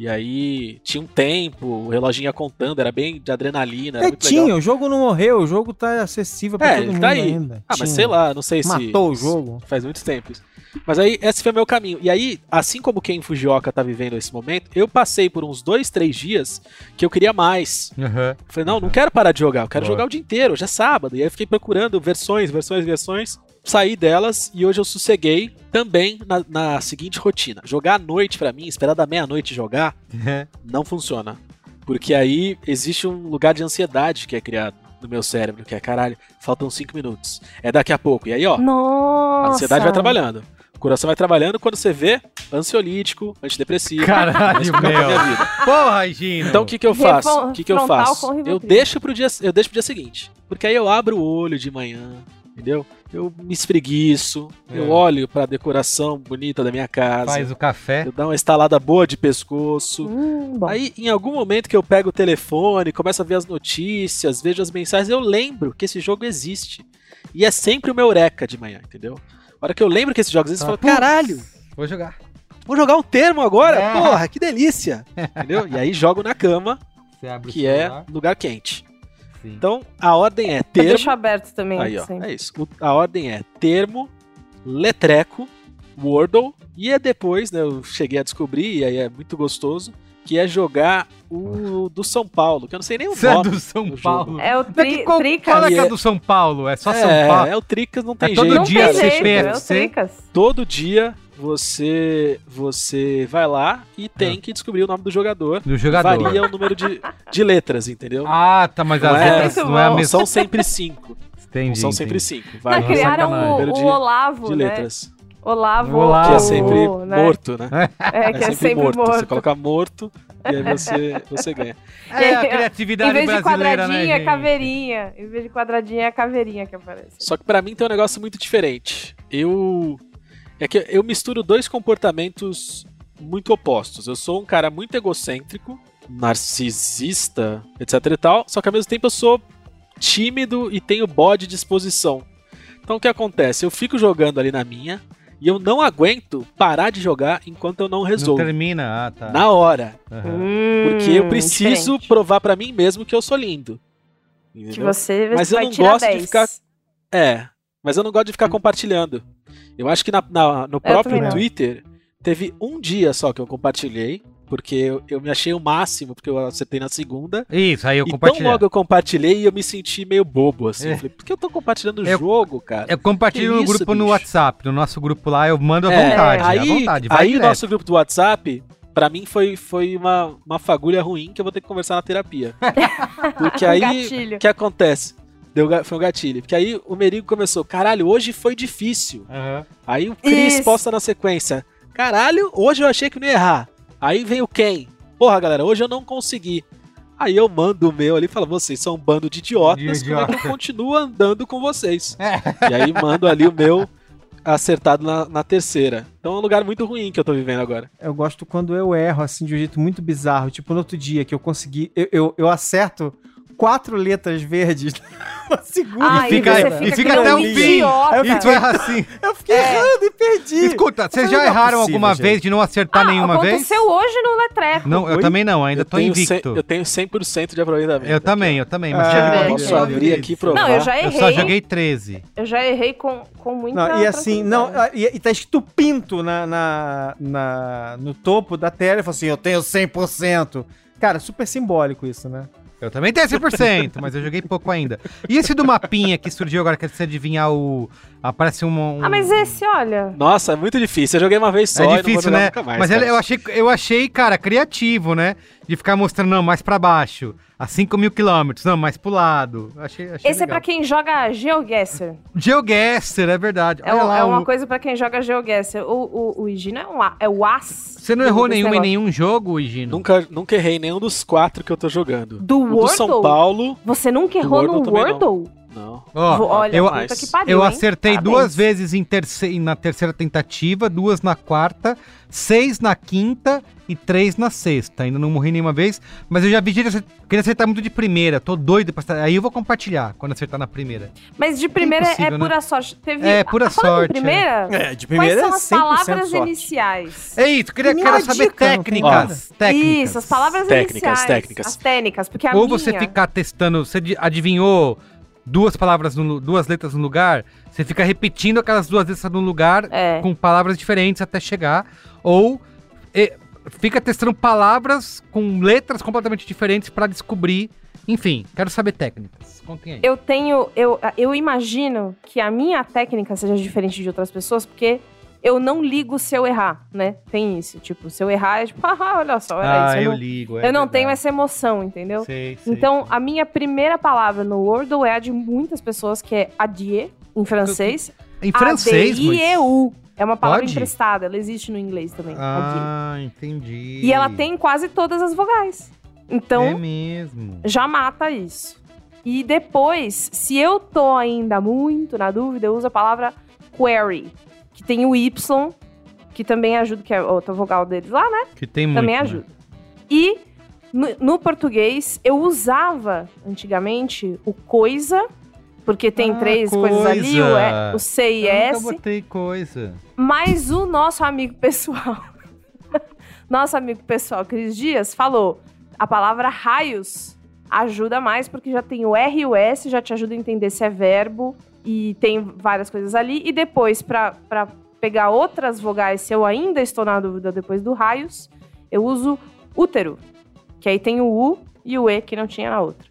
E aí tinha um tempo, o reloginho ia contando, era bem de adrenalina, era muito legal. Quietinho, o jogo não morreu, o jogo tá acessível pra É, todo ele mundo tá aí. ainda. Ah, mas Tinha. sei lá, não sei se. Matou o jogo. Faz muito tempo isso. Mas aí, esse foi o meu caminho. E aí, assim como quem Fujioka tá vivendo esse momento, eu passei por uns dois, três dias que eu queria mais. Aham. Falei, não, não quero parar de jogar, eu quero Boa. jogar o dia inteiro, hoje é sábado. E aí eu fiquei procurando versões, versões, versões. Saí delas e hoje eu sosseguei também na, na seguinte rotina. Jogar à noite pra mim, esperar da meia-noite jogar, não funciona. Porque aí existe um lugar de ansiedade que é criado no meu cérebro, que é caralho, faltam cinco minutos. É daqui a pouco. E aí, ó, Nossa. a ansiedade vai trabalhando. O coração vai trabalhando quando você vê ansiolítico, antidepressivo. Caralho, meu. vida. Porra, Higino. Então o que, que eu faço? O que, que eu faço? Eu deixo pro dia, eu deixo pro dia seguinte. Porque aí eu abro o olho de manhã, entendeu? Eu me espreguiço, É. eu olho pra decoração bonita da minha casa, Faz o café. eu dou uma estalada boa de pescoço. Hum, bom. Aí, em algum momento que eu pego o telefone, começo a ver as notícias, vejo as mensagens, eu lembro que esse jogo existe. E é sempre o meu eureka de manhã, entendeu? A hora que eu lembro que esse jogo existe, eu falo, caralho, Vou jogar. vou jogar um termo agora? É. Porra, que delícia! <laughs> Entendeu? E aí jogo na cama Você abre o que é lugar quente. Sim. Então, a ordem é Eu termo. deixo aberto também. Aí, ó. É isso. O- a ordem é termo, letreco, Wordle. E é depois, né? Eu cheguei a descobrir, e aí é muito gostoso, que é jogar o do São Paulo, que eu não sei nem o é nome. do São do. Paulo. É o Daqui, tri, qual, Tricas. qual é que é é- do São Paulo? É só São é, Paulo? é o Tricas, não tem É todo jeito. Não dia tem cara. jeito, é o CPFC. Tricas. Todo dia você você vai lá e tem Ah. que descobrir o nome do jogador. Do jogador. Varia o número de, de letras, entendeu? Ah, tá, mas Não as é- letras não é a. Não mesma. são sempre cinco. Entendi, não são sempre entendi. cinco. Não, Varia criaram o, de- o Olavo, de né? letras. Olavo. Olavo. Que é sempre né? morto, né? É, que é, sempre morto. Você coloca morto e aí você, <laughs> você ganha. É a Em criatividade vez de brasileira, quadradinho, né, é caveirinha. Em vez de quadradinho, é a caveirinha que aparece. Só que pra mim tem um negócio muito diferente. Eu. É que eu misturo dois comportamentos muito opostos. Eu sou um cara muito egocêntrico, narcisista, etc e tal, só que ao mesmo tempo eu sou tímido e tenho bode de disposição. Então o que acontece? Eu fico jogando ali na minha e eu não aguento parar de jogar enquanto eu não Não resolvo. termina, ah, tá. Na hora. Aham. Hum, Porque eu preciso diferente. provar pra mim mesmo que eu sou lindo. Que Entendeu? você Mas eu vai não tirar gosto de 10. ficar- É, mas eu não gosto de ficar compartilhando. Eu acho que na- na- no próprio. Twitter teve um dia só que eu compartilhei, porque eu, eu me achei o máximo, porque eu acertei na segunda. Isso, aí eu e tão compartilhei. logo eu compartilhei e eu me senti meio bobo, assim. É. Eu falei, por que eu tô compartilhando o jogo, cara? Eu compartilho no grupo no bicho? WhatsApp, no nosso grupo lá, eu mando à É, vontade, aí, à vontade, vai aí o nosso grupo do WhatsApp, pra mim, foi, foi uma, uma fagulha ruim que eu vou ter que conversar na terapia. <laughs> Porque aí, o que acontece? Deu, foi um gatilho. Porque aí o Merigo começou, caralho, hoje foi difícil. Aham. Aí o Chris Isso. posta na sequência, caralho, hoje eu achei que não ia errar. Aí vem o Ken, porra galera, hoje eu não consegui. Aí eu mando o meu ali e falo, vocês são um bando de idiotas, De como é que idiota. eu continuo andando com vocês? <laughs> E aí mando ali o meu acertado na, na terceira. Então é um lugar muito ruim que eu tô vivendo agora. Eu gosto quando eu erro, assim, de um jeito muito bizarro. Tipo, no outro dia que eu consegui. Eu, eu, eu acerto quatro letras verdes <laughs> na segunda. Ah, E fica- você e fica, fica até o um fim. E tu erra assim. Eu fiquei errando e perdi. Escuta, vocês já é erraram possível, alguma gente. vez de não acertar Ah, nenhuma vez? aconteceu hoje no Letreco. Não, eu Oi? também não, ainda eu, tô tenho invicto. cem- eu tenho 100% de aproveitamento. Eu também, eu também, mas Ah, já velho. Posso 29 abrir aqui e provar. Não, eu já Eu errei. só joguei 13. Eu já errei com, com muita Não, e assim, não, ah, e, e tá escrito pinto na, na, na- no topo da tela. e fala assim, eu tenho 100%. Cara, super simbólico isso, né? Eu também tenho 100%, mas eu joguei pouco ainda. E esse do mapinha que surgiu agora, que é você adivinhar o... Aparece um... um- Ah, mas esse, olha. Nossa, é muito difícil. Eu joguei uma vez só É e não vou difícil, jogar né? nunca mais. mas cara. eu, achei, eu achei, cara, criativo, né? De ficar mostrando, não, mais pra baixo. A 5 mil quilômetros, não, mais pro lado. Achei, achei Esse é pra quem joga GeoGuessr. GeoGuessr, é verdade. É, lá, é uma o- coisa pra quem joga GeoGuessr. O, o, o Higino é um é o As. Você não do- errou desse nenhuma em nenhum jogo, Higino? Nunca, nunca errei nenhum dos quatro que eu tô jogando. Do O do Wordle? São Paulo, Você nunca Do errou no. Wordle? Não. Ó, Olha, eu- puta que pariu, Eu acertei Parabéns. duas vezes em terce- na terceira tentativa, duas na quarta, seis na quinta e três na sexta. Ainda não morri nenhuma vez, mas eu já vi gente acer- querer acertar muito de primeira. Tô doido pra acertar. Aí eu vou compartilhar quando acertar na primeira. Mas de primeira é, né? pura sorte. Teve... É, pura Ah, falando em sorte, primeira, É, de quais são é as 100% palavras sorte. iniciais? É isso, queria, quero saber dica, tem técnicas. técnicas. Isso, as palavras Técnicas, iniciais. técnicas. As técnicas, porque a Ou minha... você ficar testando, você di- adivinhou duas palavras, no duas letras no lugar, você fica repetindo aquelas duas letras no lugar É. com palavras diferentes até chegar, ou e, fica testando palavras com letras completamente diferentes pra descobrir. Enfim, quero saber técnicas. Contem aí. Eu tenho... Eu, eu imagino que a minha técnica seja diferente de outras pessoas, porque eu não ligo se eu errar, né? Tem isso. Tipo, se eu errar, é tipo, <laughs> ah, olha só, era ah, isso. Eu, eu não, ligo. é eu não tenho verdade. essa emoção, entendeu? Sei, sei, Então, sei. a minha primeira palavra no Wordle é a de muitas pessoas, que é adieu, em francês. Em francês. A-D-I-E-U. É uma palavra Pode? emprestada, ela existe no inglês também. Ah, entendi. E ela tem quase todas as vogais. Então, É mesmo. já mata isso. E depois, se eu tô ainda muito na dúvida, eu uso a palavra query, que tem o Y, que também ajuda, que é outra vogal deles lá, né? Que tem muito. também né? ajuda. E no, no português, eu usava antigamente o coisa, porque tem Ah, três coisas ali, o, coisa. é, o C e Eu S, botei coisa. mas o nosso amigo pessoal, <laughs> nosso amigo pessoal, Cris Dias, falou. a palavra raios ajuda mais, porque já tem o R e o S, já te ajuda a entender se é verbo e tem várias coisas ali. E depois, pra pegar outras vogais, se eu ainda estou na dúvida depois do raios, eu uso útero, que aí tem o U e o E que não tinha na outra.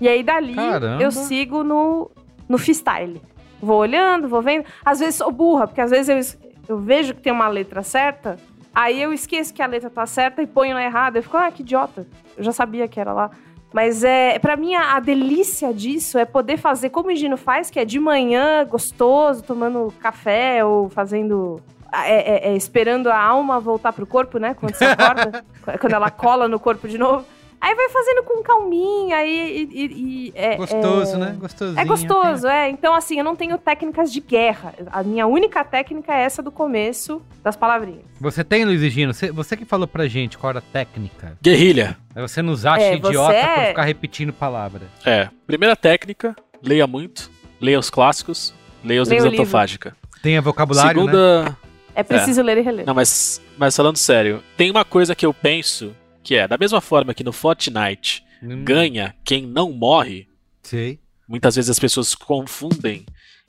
E aí dali Caramba. eu sigo no, no freestyle. Vou olhando, vou vendo. Às vezes sou burra, porque às vezes eu, eu vejo que tem uma letra certa, aí eu esqueço que a letra tá certa e ponho na errada. Eu fico, ah, que idiota. Eu já sabia que era lá. Mas é, para mim a, a delícia disso é poder fazer como o Gino faz, que é de manhã, gostoso, tomando café ou fazendo é, é, é, esperando a alma voltar pro corpo, né? Quando você <laughs> acorda, quando ela cola no corpo de novo. Aí vai fazendo com calminha, aí e, e- e é, Gostoso, é- né? Gostosinho. É gostoso, é. Então, assim, eu não tenho técnicas de guerra. A minha única técnica é essa do começo das palavrinhas. Você tem, Luiz e Gino? Você, você que falou pra gente qual era a técnica. Guerrilha. Aí você nos acha É, idiota você por é- ficar repetindo palavra. É. Primeira técnica, leia muito, leia os clássicos, leia os livros o livro. antofágica. Tenha vocabulário, né? Segunda. É preciso ler e reler. Não, mas, mas falando sério, tem uma coisa que eu penso que é, da mesma forma que no Fortnite Hum, ganha quem não morre, Sei. muitas vezes as pessoas confundem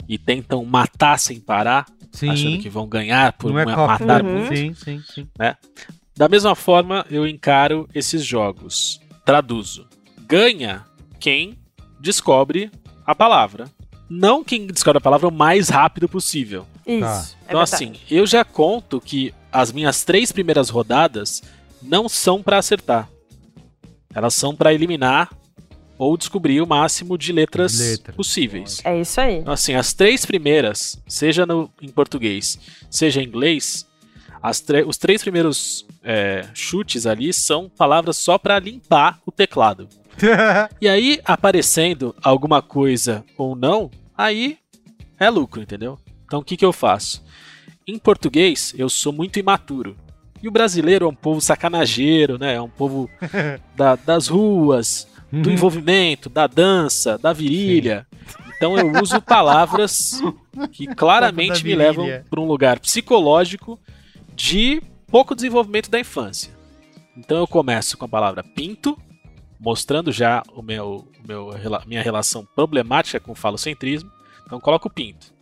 e tentam matar sem parar, achando Sim. que vão ganhar por Não é matar Uhum. Sim, sim, sim. Da mesma forma, eu encaro esses jogos. Traduzo. Ganha quem descobre a palavra. Não quem descobre a palavra o mais rápido possível. Isso. Tá. é Então, verdade. assim, eu já conto que as minhas três primeiras rodadas não são pra acertar. Elas são pra eliminar ou descobrir o máximo de letras Letras. possíveis. É isso aí. Então, assim, as três primeiras, seja no, em português, seja em inglês, os três primeiros é, chutes ali são palavras só pra limpar o teclado. <laughs> E aí, aparecendo alguma coisa ou não, aí é lucro, entendeu? Então, o que, que eu faço? Em português, eu sou muito imaturo. E o brasileiro é um povo sacanageiro, né? É um povo <laughs> da- das ruas, do Uhum. envolvimento, da dança, da virilha. Então eu uso palavras que claramente me levam para um lugar psicológico de pouco desenvolvimento da infância. Então eu começo com a palavra pinto, mostrando já o meu, o meu minha relação problemática com o falocentrismo. Então coloco pinto.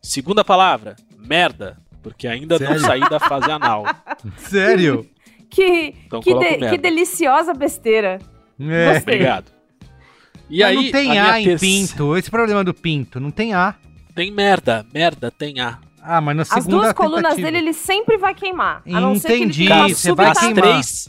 Segunda palavra, merda, porque ainda não Sério? saí da fase anal. <laughs> Sério? Que, Então que, de- que deliciosa besteira. É. Obrigado. E Mas aí, não tem a A, em terce- pinto. Esse problema do pinto. Não tem A. Tem merda, merda, tem A. Ah, mas na As segunda duas colunas dele ele sempre vai queimar. A não ser que ele Entendi, tenha uma você vai as queimar. três.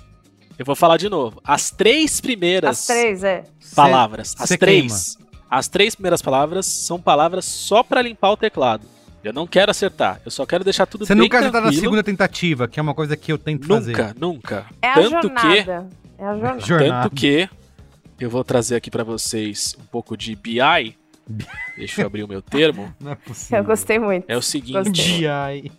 Eu vou falar de novo. As três primeiras As três, é. Cê- palavras. As cê três. As três primeiras palavras são palavras só pra limpar o teclado. Eu não quero acertar. Eu só quero deixar tudo Você bem nunca acertar na segunda tentativa, que é uma coisa que eu tento fazer. Nunca, nunca. É a Tanto que jornada. É a jornada. Jornada. Tanto que eu vou trazer aqui pra vocês um pouco de BI. Deixa eu abrir o meu termo. <laughs> Não é possível. Eu gostei muito. É o seguinte. DI.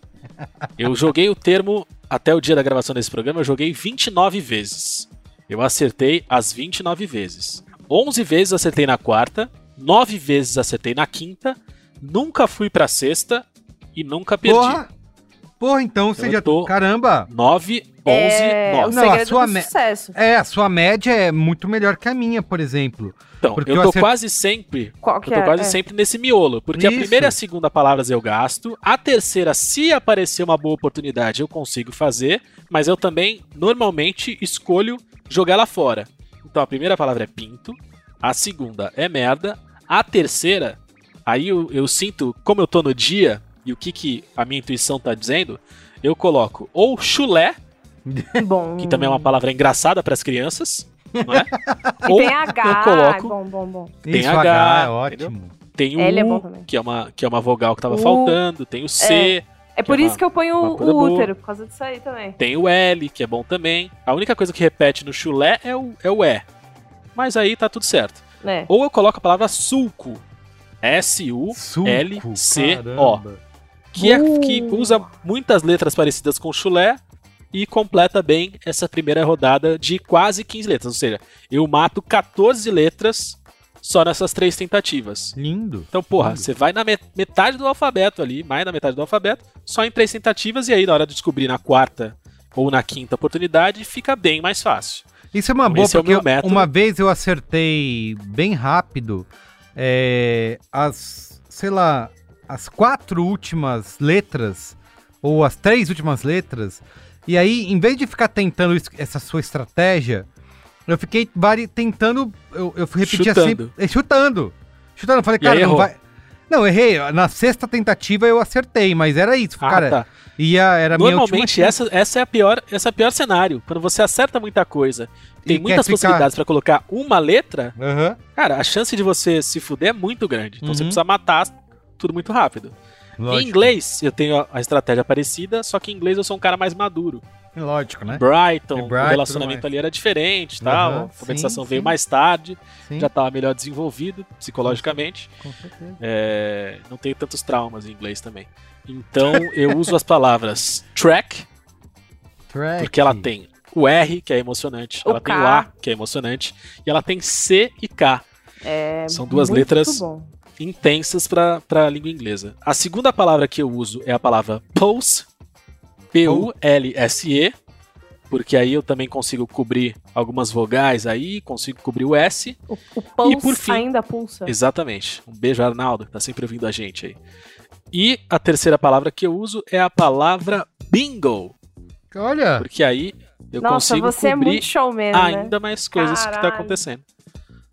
eu joguei o termo até o dia da gravação desse programa, eu joguei 29 vezes. Eu acertei as 29 vezes. 11 vezes acertei na quarta, 9 vezes acertei na quinta, nunca fui pra sexta e nunca perdi. Porra! Porra, então você Eu já... tô- Caramba! 9, 11, é, 9. o Não, a sua me- sucesso. É, a sua média é muito melhor que a minha, por exemplo. Então, porque eu eu tô acert- quase sempre Qual que Eu tô é? quase É. sempre nesse miolo, porque a Isso. primeira e a segunda palavras eu gasto, a terceira, se aparecer uma boa oportunidade, eu consigo fazer, mas eu também normalmente escolho jogar ela fora. Então a primeira palavra é pinto, a segunda é merda, a terceira, aí eu, eu sinto como eu tô no dia e o que, que a minha intuição tá dizendo, eu coloco ou chulé, <laughs> Bom. que também é uma palavra engraçada para as crianças, não é? <laughs> E ou tem H. eu coloco Bom, bom, bom. Tem Isso, H, H, é ótimo. Tem o L é bom U, também. que é uma, que é uma vogal que tava U. faltando, tem o C, É por Que é isso uma- que eu ponho o, coisa o boa. útero, por causa disso aí também. tem o L, que é bom também. A única coisa que repete no chulé é o, é o E. Mas aí tá tudo certo. Né? Ou eu coloco a palavra sulco. S-U, Suco, L, C, O. caramba. que, é, Uh. que usa muitas letras parecidas com chulé e completa bem essa primeira rodada de quase 15 letras. Ou seja, eu mato 14 letras só nessas três tentativas. Lindo. Então, porra, Lindo. você vai na met- metade do alfabeto ali, mais da metade do alfabeto, só em três tentativas, e aí na hora de descobrir na quarta ou na quinta oportunidade, fica bem mais fácil. Isso é uma Então, boa, é porque método. uma vez eu acertei bem rápido é, as, sei lá, as quatro últimas letras, ou as três últimas letras, e aí, em vez de ficar tentando essa sua estratégia, eu fiquei tentando, eu, eu repetia Chutando. sempre, é, chutando, chutando, eu falei, E cara, não vai... Não, errei. Na sexta tentativa eu acertei, mas era isso, Ah, cara. tá. Ia, era Normalmente essa, essa é a pior, essa é a pior cenário. Quando você acerta muita coisa, tem E muitas quer ficar- possibilidades pra colocar uma letra, Aham. cara, a chance de você se fuder é muito grande. Então você Uhum. precisa matar tudo muito rápido. Em Lógico. inglês, eu tenho a estratégia parecida, só que em inglês eu sou um cara mais maduro. Lógico, né? Brighton, E o Brighton, relacionamento ali era diferente, tal. Aham, a alfabetização sim, veio sim. mais tarde, Sim, já estava melhor desenvolvido psicologicamente. com certeza. É, não tenho tantos traumas em inglês também. Então eu uso as palavras track, Track. porque ela tem o R, que é emocionante, O ela tem o K. A, que é emocionante, e ela tem C e K, É São duas letras. bom. intensas para a língua inglesa. A segunda palavra que eu uso é a palavra pulse, P-U-L-S-E, porque aí eu também consigo cobrir algumas vogais aí, consigo cobrir o S. O, o pulse por fim- ainda pulsa. Exatamente. Um beijo, Arnaldo, que tá sempre ouvindo a gente aí. E a terceira palavra que eu uso é a palavra bingo, Olha, porque aí eu Nossa, consigo você é cobrir muito showman, né? ainda mais coisas que tá Caralho. acontecendo.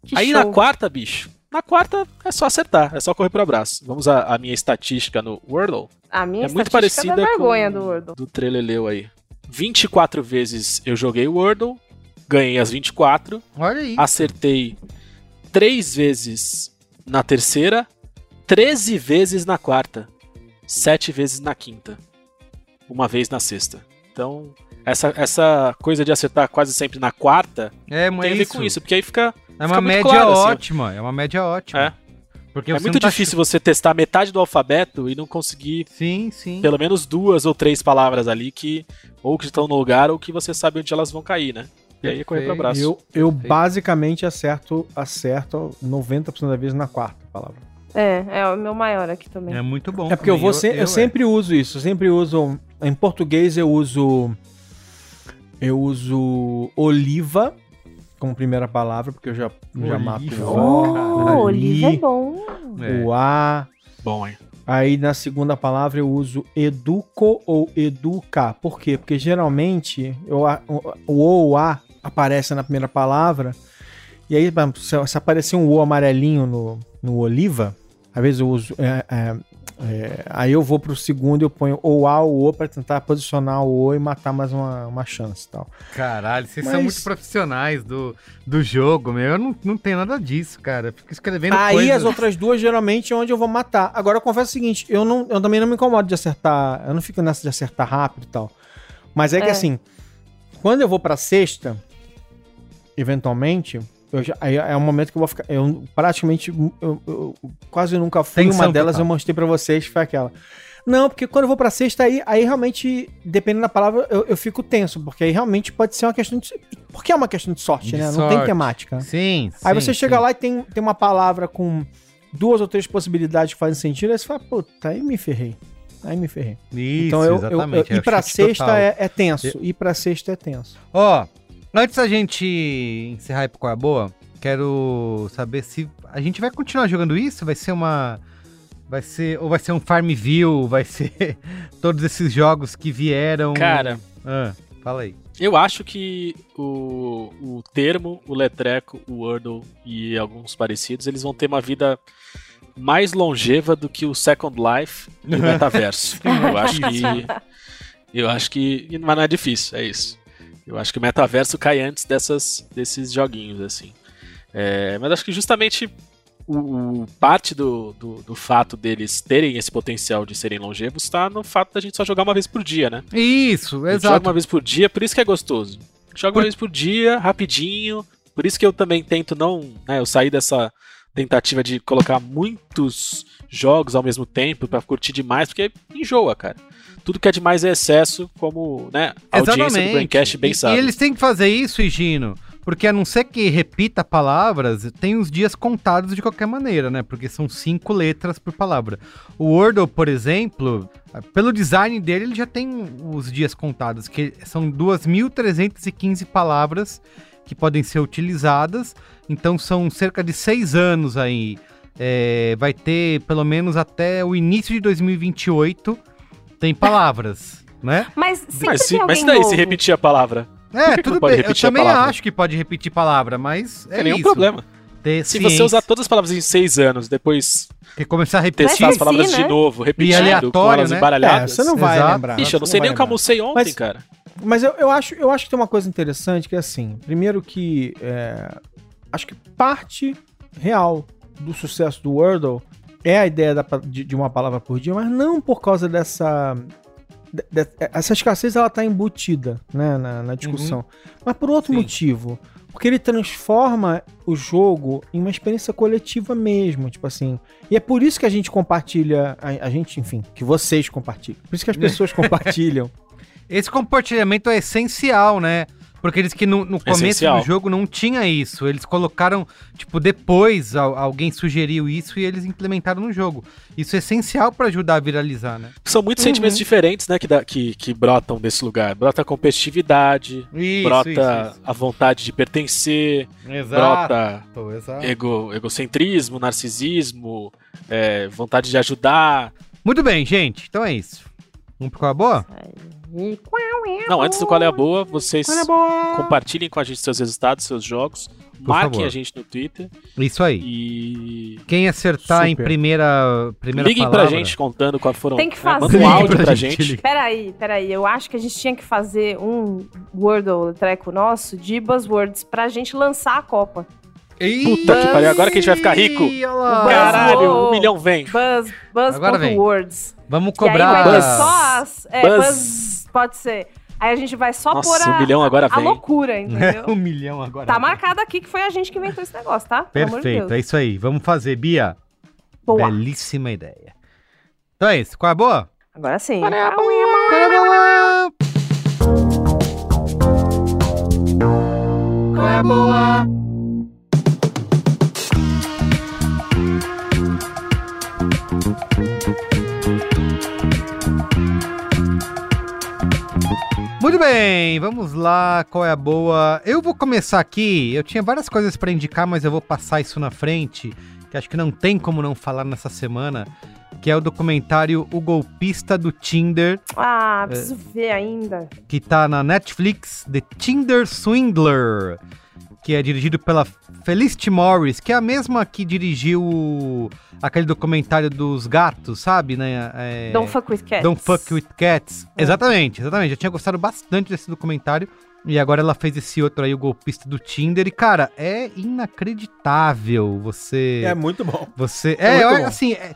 Que Aí show. na quarta, bicho, na quarta é só acertar, é só correr pro abraço. Vamos à, à minha estatística no Wordle. A minha é muito parecida dá vergonha com do Wordle. do Treleleu aí. 24 vezes eu joguei o Wordle, ganhei as 24, olha aí. acertei 3 vezes na terceira, 13 vezes na quarta, 7 vezes na quinta, uma vez na sexta. Então, essa, essa coisa de acertar quase sempre na quarta É, tem a ver com isso, porque aí fica, É uma média claro, assim. ótima. É uma média ótima. É. Porque é muito tá difícil você testar metade do alfabeto e não conseguir Sim, sim. pelo menos duas ou três palavras ali que ou que estão no lugar ou que você sabe onde elas vão cair, né? E aí é correr Perfeito. abraço. Eu, eu Perfeito. basicamente acerto, acerto 90% das vezes na quarta palavra. É, é o meu maior aqui também. É muito bom. É porque eu, vou se- eu, é. sempre uso isso. Eu sempre uso. Em português eu uso. Eu uso oliva como primeira palavra, porque eu já, já mato Oliva. o O, Oh, Oliva é bom. É. o A. Bom, hein? Aí na segunda palavra eu uso educo ou educa. Por quê? Porque geralmente eu, a- o o ou A aparece na primeira palavra. E aí, se, se aparecer um O amarelinho no, no oliva, às vezes eu uso. é, é, é, aí eu vou pro segundo e eu ponho ou A ou O pra tentar posicionar o O e matar mais uma, uma chance e tal. Caralho, vocês Mas- são muito profissionais do, do jogo, meu. Eu não, não tenho nada disso, cara. Eu Fico escrevendo Aí coisas. as outras duas geralmente é onde eu vou matar. Agora eu confesso o seguinte, eu, não, eu também não me incomodo de acertar, eu não fico nessa de acertar rápido e tal. Mas é, que É. assim, quando eu vou pra sexta, eventualmente, já, aí é um momento que eu vou ficar, eu praticamente, eu, eu quase nunca fui, Tensão uma delas total. eu mostrei pra vocês, foi aquela. Não, porque quando eu vou pra sexta, aí, aí realmente, dependendo da palavra, eu, eu fico tenso, porque aí realmente pode ser uma questão de... Porque é uma questão de sorte, De né? Não tem sorte. temática. Sim, Aí sim, você chega sim. lá e tem, tem uma palavra com duas ou três possibilidades que fazem sentido, aí você fala, puta, aí me ferrei. Aí me ferrei. Isso, então eu, eu, eu, exatamente. é ir pra sexta é, é tenso. Ir pra sexta é tenso. Ó, antes da gente encerrar é a boa, quero saber se a gente vai continuar jogando isso, vai ser uma vai ser ou vai ser um Farmville, vai ser <laughs> todos esses jogos que vieram. Cara, Ah, fala aí. eu acho que o, o termo, o letreco, o Wordle e alguns parecidos, eles vão ter uma vida mais longeva do que o Second Life e o <laughs> metaverso. eu acho que <laughs> eu acho que mas não é difícil, é isso. Eu acho que o metaverso cai antes dessas desses joguinhos assim. É, mas acho que justamente o, o- parte do, do, do fato deles terem esse potencial de serem longevos está no fato da gente só jogar uma vez por dia, né? Isso, A gente joga exato. uma vez por dia, por isso que é gostoso. Joga Por- uma vez por dia, rapidinho. Por isso que eu também tento não. Né, eu saí dessa tentativa de colocar muitos jogos ao mesmo tempo pra curtir demais, porque enjoa, cara. Tudo que é demais é excesso, como né, a audiência do Braincast bem e, sabe. E eles têm que fazer isso, Higino, porque a não ser que repita palavras, tem os dias contados de qualquer maneira, né? Porque são cinco letras por palavra. O Wordle, por exemplo, pelo design dele, ele já tem os dias contados, que são 2.315 palavras que podem ser utilizadas. Então são cerca de seis anos aí. É, vai ter pelo menos até o início de 2028. Tem palavras, né? Mas sempre Mas, se, tem mas alguém e daí, se novo. repetir a palavra? É, tudo não pode bem. Eu repetir a também palavra? acho que pode repetir palavra, mas Não é tem nenhum isso. problema. Ter Se ciência, você usar todas as palavras em seis anos, depois que começar a repetir. testar as sim, palavras né? de novo, repetindo, com elas né? É, embaralhadas. você não vai Exato. lembrar. Ixi, eu não Você sei vai nem o que almocei ontem, Mas- cara. Mas eu, eu, acho, eu acho que tem uma coisa interessante que é assim. Primeiro que é, acho que parte real do sucesso do Wordle é a ideia da de, de uma palavra por dia, mas não por causa dessa. de- de- essa escassez ela tá embutida né, na, na discussão. Mas por outro Sim. motivo. Porque ele transforma o jogo em uma experiência coletiva mesmo, tipo assim. E é por isso que a gente compartilha, a, a gente, enfim, que vocês compartilham. Por isso que as <laughs> pessoas compartilham. Esse compartilhamento é essencial, né? Porque eles que no, no começo Essencial. do jogo não tinha isso. Eles colocaram, tipo, depois al- alguém sugeriu isso e eles implementaram no jogo. Isso é essencial pra ajudar a viralizar, né? São muitos Uhum. sentimentos diferentes, né, que, dá- que, que brotam desse lugar. Brota a competitividade, Isso, brota a vontade de pertencer, brota exato. ego, egocentrismo, narcisismo, é, vontade de ajudar. Muito bem, gente. Então é isso. Vamos pro qual é a boa? E qual é Não, antes do qual é a boa, vocês Olha boa! compartilhem com a gente seus resultados, seus jogos, Por marquem favor. a gente no Twitter Isso aí. e Quem acertar em Super. primeira, primeira liguem palavra... pra gente contando qual foram. Tem que né, fazer. Manda um Ligue áudio pra pra gente, gente. Peraí, peraí. Eu acho que a gente tinha que fazer um Wordle treco nosso de buzzwords pra gente lançar a Copa. Puta que pariu, agora que a gente vai ficar rico. Caralho, um milhão vem. Buzz, buzz Agora vem. words. Vamos E aí cobrar... vai ter Buzz. só as. É, Buzz. buzz. Pode ser. Aí a gente vai só Nossa, pôr a, um milhão agora a vem. loucura, entendeu? <laughs> um milhão agora. Tá marcado aqui que foi a gente que inventou esse negócio, tá? Pelo amor de Perfeito, é isso aí. Vamos fazer, Bia. Boa. Belíssima ideia. Então é isso. Qual é a boa? Agora sim. Qual é a boa? Muito bem, vamos lá, qual é a boa? Eu vou começar aqui, eu tinha várias coisas pra indicar, mas eu vou passar isso na frente, que acho que não tem como não falar nessa semana, que é o documentário O Golpista do Tinder, Ah, preciso ver ainda. que tá na Netflix, The Tinder Swindler, que é dirigido pela Felicity Morris, que é a mesma que dirigiu o- aquele documentário dos gatos, sabe, né? É... Don't fuck with cats. Don't Fuck With Cats. É. Exatamente, exatamente. Eu tinha gostado bastante desse documentário. E agora ela fez esse outro aí, o golpista do Tinder. E, cara, é inacreditável você. É muito bom. Você. É É, muito eu- bom. assim. é-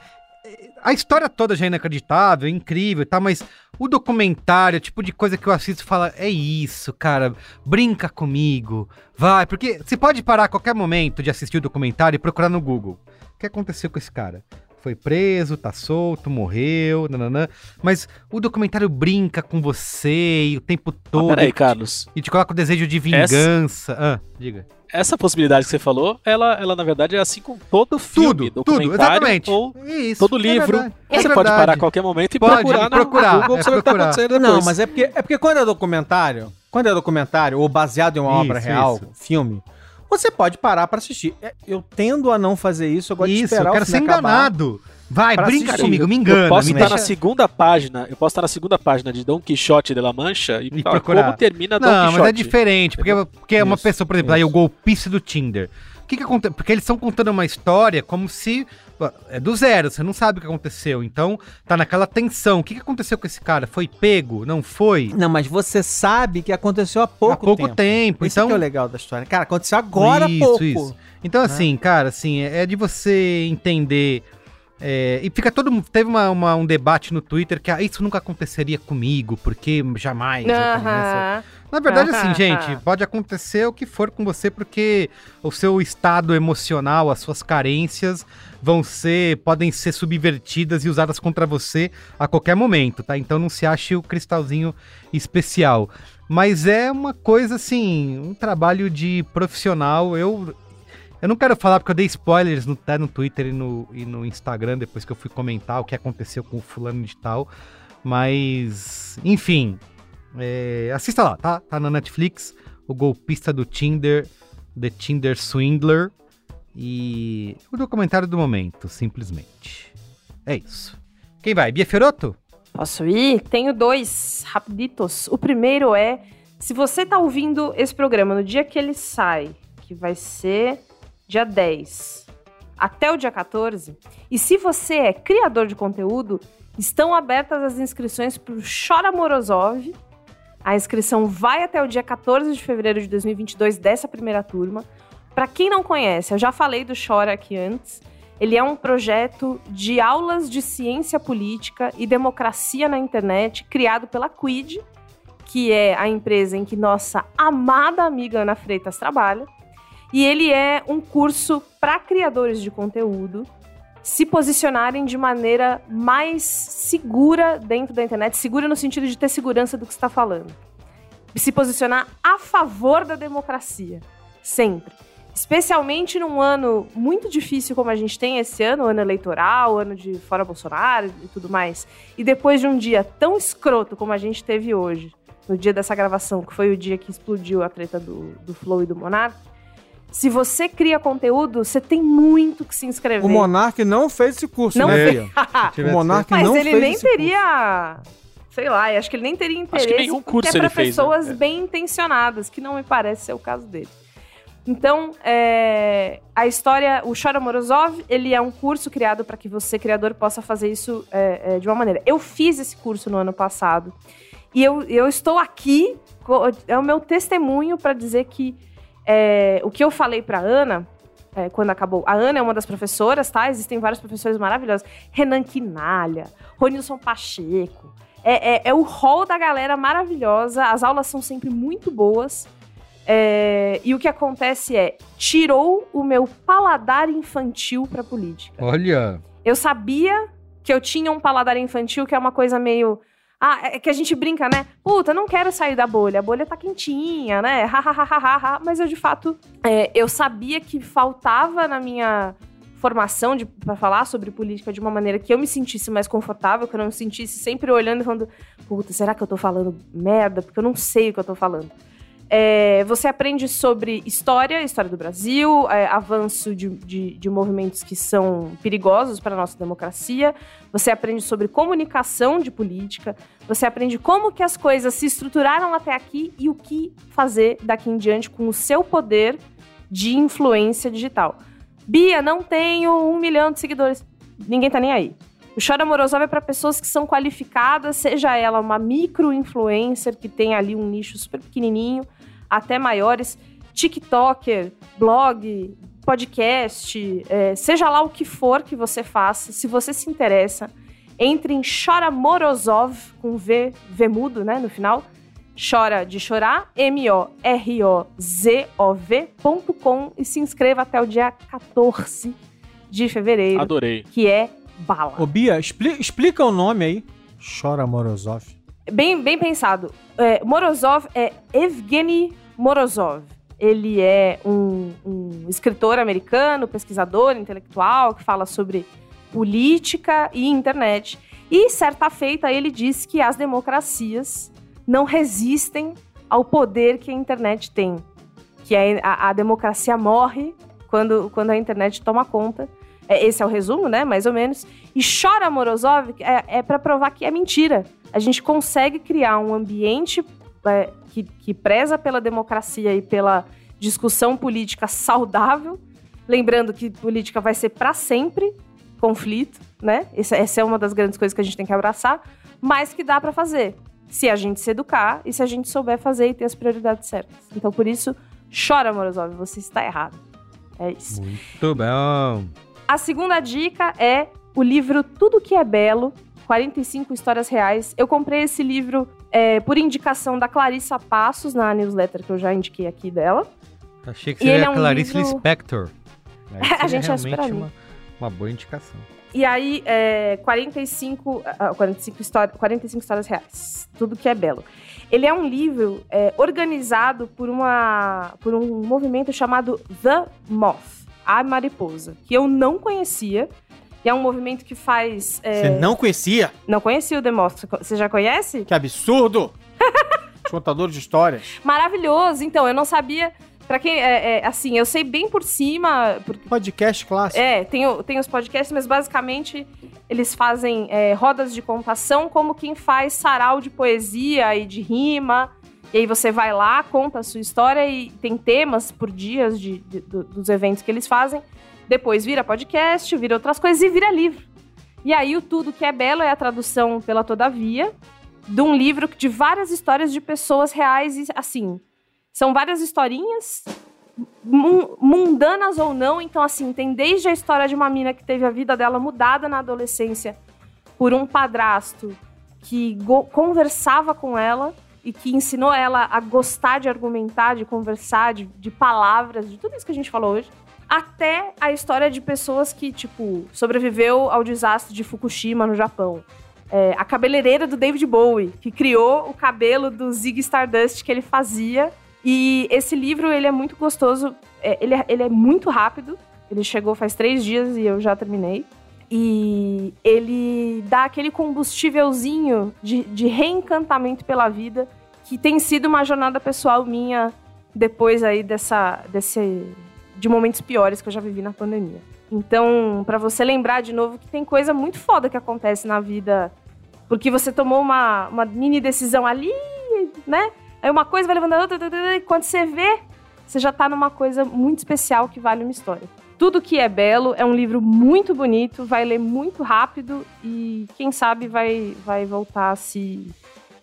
a história toda já é inacreditável, é incrível e tal, mas o documentário, o tipo de coisa que eu assisto, fala: é isso, cara, brinca comigo, vai. Porque você pode parar a qualquer momento de assistir o documentário e procurar no Google. O que aconteceu com esse cara? Foi preso, tá solto, morreu, nananã. Mas o documentário brinca com você e o tempo todo. Peraí, e te- Carlos. E te coloca o desejo de Essa- vingança. Ah, diga. Essa possibilidade que você falou, ela, ela na verdade é assim com todo filme, Tudo, tudo, documentário exatamente. ou Isso, todo é livro. é você pode verdade. parar a qualquer momento e Pode, procurar, e no procurar, Google é saber o que tá procurar. acontecendo depois. Não, mas é porque, é porque quando é documentário, quando é documentário ou baseado em uma Isso, obra real, isso. filme, você pode parar pra assistir. É, Eu tendo a não fazer isso, eu gosto de Isso, esperar eu quero o ser acabar. enganado. Vai, pra brinca assistir. comigo, me Eu engana. posso me estar deixa... na segunda página, eu posso estar na segunda página de Don Quixote de La Mancha e, E procurar. como termina Don Não, mas Quixote. é diferente, porque, porque é uma Isso, pessoa, por exemplo, aí o isso. golpista do Tinder. O que que acontece? Porque eles estão contando uma história como se é do zero, você não sabe o que aconteceu. Então, tá naquela tensão. O que que aconteceu com esse cara? Foi pego? Não foi? Não, mas você sabe que aconteceu há pouco, Há pouco tempo. tempo. Esse então, que é o legal da história. Cara, aconteceu agora há Isso, pouco. isso. Então, assim, cara, assim, é é de você entender. é, e fica todo mundo. Teve uma, uma- um debate no Twitter que ah, isso nunca aconteceria comigo, porque jamais. começo- Aham. Na verdade, assim, <laughs> gente, pode acontecer o que for com você, porque o seu estado emocional, as suas carências vão ser, podem ser subvertidas e usadas contra você a qualquer momento, tá? Então não se ache o cristalzinho especial. Mas é uma coisa assim, um trabalho de profissional. Eu eu não quero falar porque eu dei spoilers no, até no Twitter e no, e no Instagram depois que eu fui comentar o que aconteceu com o fulano de tal. Mas, enfim, é, assista lá, tá? Tá na Netflix. o golpista do Tinder, The Tinder Swindler e o documentário do momento, simplesmente. É isso. Quem vai? Bia Fiorotto? Posso ir? Tenho dois rapiditos. O primeiro é, se você tá ouvindo esse programa no dia que ele sai, que vai ser dia 10, até o dia 14, e se você é criador de conteúdo, estão abertas as inscrições para o Chora Morozov. A inscrição vai até o dia 14 de fevereiro de 2022 dessa primeira turma. Para quem não conhece, eu já falei do Chora aqui antes. Ele é um projeto de aulas de ciência política e democracia na internet, criado pela Quid, que é a empresa em que nossa amada amiga Ana Freitas trabalha. E ele é um curso para criadores de conteúdo se posicionarem de maneira mais segura dentro da internet, segura no sentido de ter segurança do que está falando. Se posicionar a favor da democracia, sempre. Especialmente num ano muito difícil como a gente tem esse ano, ano eleitoral, ano de fora Bolsonaro e tudo mais. E depois de um dia tão escroto como a gente teve hoje, no dia dessa gravação, que foi o dia que explodiu a treta do, do Flow e do Monark, se você cria conteúdo, você tem muito que se inscrever. O Monark não fez esse curso, Não né, fez. <laughs> O Monark Mas não ele fez nem esse curso. teria. Sei lá, eu acho que ele nem teria Acho que interesse. nenhum porque curso é pra ele fez, né? pessoas É. bem intencionadas, que não me parece ser o caso dele. Então, é, a história, o Chora Morozov, ele é um curso criado para que você, criador, possa fazer isso é, é, de uma maneira. Eu fiz esse curso no ano passado e eu, eu estou aqui, é o meu testemunho para dizer que é, o que eu falei para Ana é, quando acabou. A Ana é uma das professoras, tá? Existem vários professores maravilhosos. Renan Quinalha, Ronilson Pacheco. É, é, é o hall da galera maravilhosa. As aulas são sempre muito boas. É, e o que acontece é, tirou o meu paladar infantil pra política. Olha, Eu sabia que eu tinha um paladar infantil, que é uma coisa meio. Ah, é que a gente brinca, né? Puta, não quero sair da bolha. A bolha tá quentinha, né? Ha, ha, ha, ha, ha. Mas eu, de fato, é, eu sabia que faltava na minha formação pra falar sobre política de uma maneira que eu me sentisse mais confortável, que eu não me sentisse sempre olhando e falando, puta, será que eu tô falando merda? Porque eu não sei o que eu tô falando. É, você aprende sobre história, história do Brasil, é, avanço de, de, de movimentos que são perigosos para a nossa democracia. Você aprende sobre comunicação de política. Você aprende como que as coisas se estruturaram até aqui e o que fazer daqui em diante com o seu poder de influência digital. Bia, não tenho um milhão de seguidores. Ninguém tá nem aí. O Chora Morozov é para pessoas que são qualificadas, seja ela uma micro-influencer que tem ali um nicho super pequenininho, até maiores, TikToker, blog, podcast, é, seja lá o que for que você faça, se você se interessa, entre em Chora Morozov, com V, V mudo, né, no final, chora de chorar, M-O-R-O-Z-O-V.com e se inscreva até o dia 14 de fevereiro, Adorei. que é bala. Ô, Bia, expli- explica o nome aí. Chora Morozov. Bem, bem pensado. É, Morozov é Evgeny Morozov. Ele é um, um escritor americano, pesquisador, intelectual, que fala sobre política e internet. E, certa feita, ele disse que as democracias não resistem ao poder que a internet tem. Que a, a- a democracia morre quando, quando a internet toma conta. É, esse é o resumo, né? Mais ou menos. E chora Morozov é, é para provar que é mentira. A gente consegue criar um ambiente é, que, que preza pela democracia e pela discussão política saudável. Lembrando que política vai ser para sempre conflito, né? Essa, essa é uma das grandes coisas que a gente tem que abraçar, mas que dá para fazer se a gente se educar e se a gente souber fazer e ter as prioridades certas. Então, por isso, chora, Morozov, você está errado. É isso. muito bom. A segunda dica é o livro Tudo Que É Belo, 45 Histórias Reais. Eu comprei esse livro é, por indicação da Clarissa Passos, na newsletter que eu já indiquei aqui dela. Achei que seria é a um Clarice livro- Lispector. <laughs> A gente realmente mim. uma, uma boa indicação. E aí, é, 45, ah, 45, história, 45 histórias reais. Tudo que é belo. Ele é um livro é, organizado por, uma, por um movimento chamado The Moth, a mariposa, que eu não conhecia. E é um movimento que faz. é, Você não conhecia? não conhecia o Moth. Você já conhece? Que absurdo! <laughs> Os contadores de histórias. Maravilhoso. Então, eu não sabia. Pra quem. É, é, assim, eu sei bem por cima. Porque, Podcast clássico. é, tem, tem os podcasts, mas basicamente eles fazem é, rodas de contação como quem faz sarau de poesia e de rima. E aí você vai lá, conta a sua história e tem temas por dias de, de- do- dos eventos que eles fazem. Depois vira podcast, vira outras coisas e vira livro. E aí o Tudo Que É Belo é a tradução pela Todavia de um livro de várias histórias de pessoas reais e assim. São várias historinhas, mun- mundanas ou não. Então, assim, tem desde a história de uma mina que teve a vida dela mudada na adolescência por um padrasto que conversava com ela e que ensinou ela a gostar de argumentar, de conversar, de, de palavras, de tudo isso que a gente falou hoje. Até a história de pessoas que, tipo, sobreviveu ao desastre de Fukushima no Japão. É, a cabeleireira do David Bowie, que criou o cabelo do Zig Stardust que ele fazia. E esse livro, ele é muito gostoso. É, ele, é, ele é muito rápido. Ele chegou faz três dias e eu já terminei. E ele dá aquele combustívelzinho de, de reencantamento pela vida, que tem sido uma jornada pessoal minha depois aí dessa, desse, de momentos piores que eu já vivi na pandemia. Então, pra você lembrar de novo que tem coisa muito foda que acontece na vida, porque você tomou uma, uma mini decisão ali, né? Aí uma coisa vai levando a outra, e quando você vê, você já tá numa coisa muito especial que vale uma história. Tudo que é belo é um livro muito bonito, vai ler muito rápido e quem sabe vai, vai voltar a se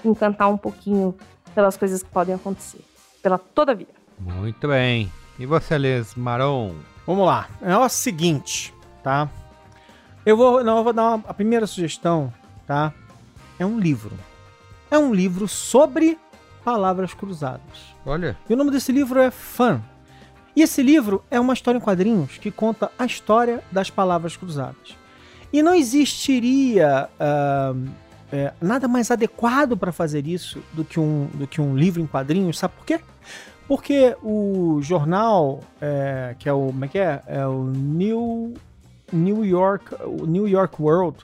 encantar um pouquinho pelas coisas que podem acontecer. Pela toda vida. Muito bem. E você, Les Maron? Vamos lá. É o seguinte, tá? Eu vou, não, eu vou dar uma, a primeira sugestão, tá? É um livro. É um livro sobre palavras cruzadas. Olha, E o nome desse livro é Fun. E esse livro é uma história em quadrinhos que conta a história das palavras cruzadas. E não existiria ah, é, nada mais adequado para fazer isso do que, um, do que um livro em quadrinhos, sabe por quê? Porque o jornal, é, que é o. Como é que é? É o New, New York, o New York World,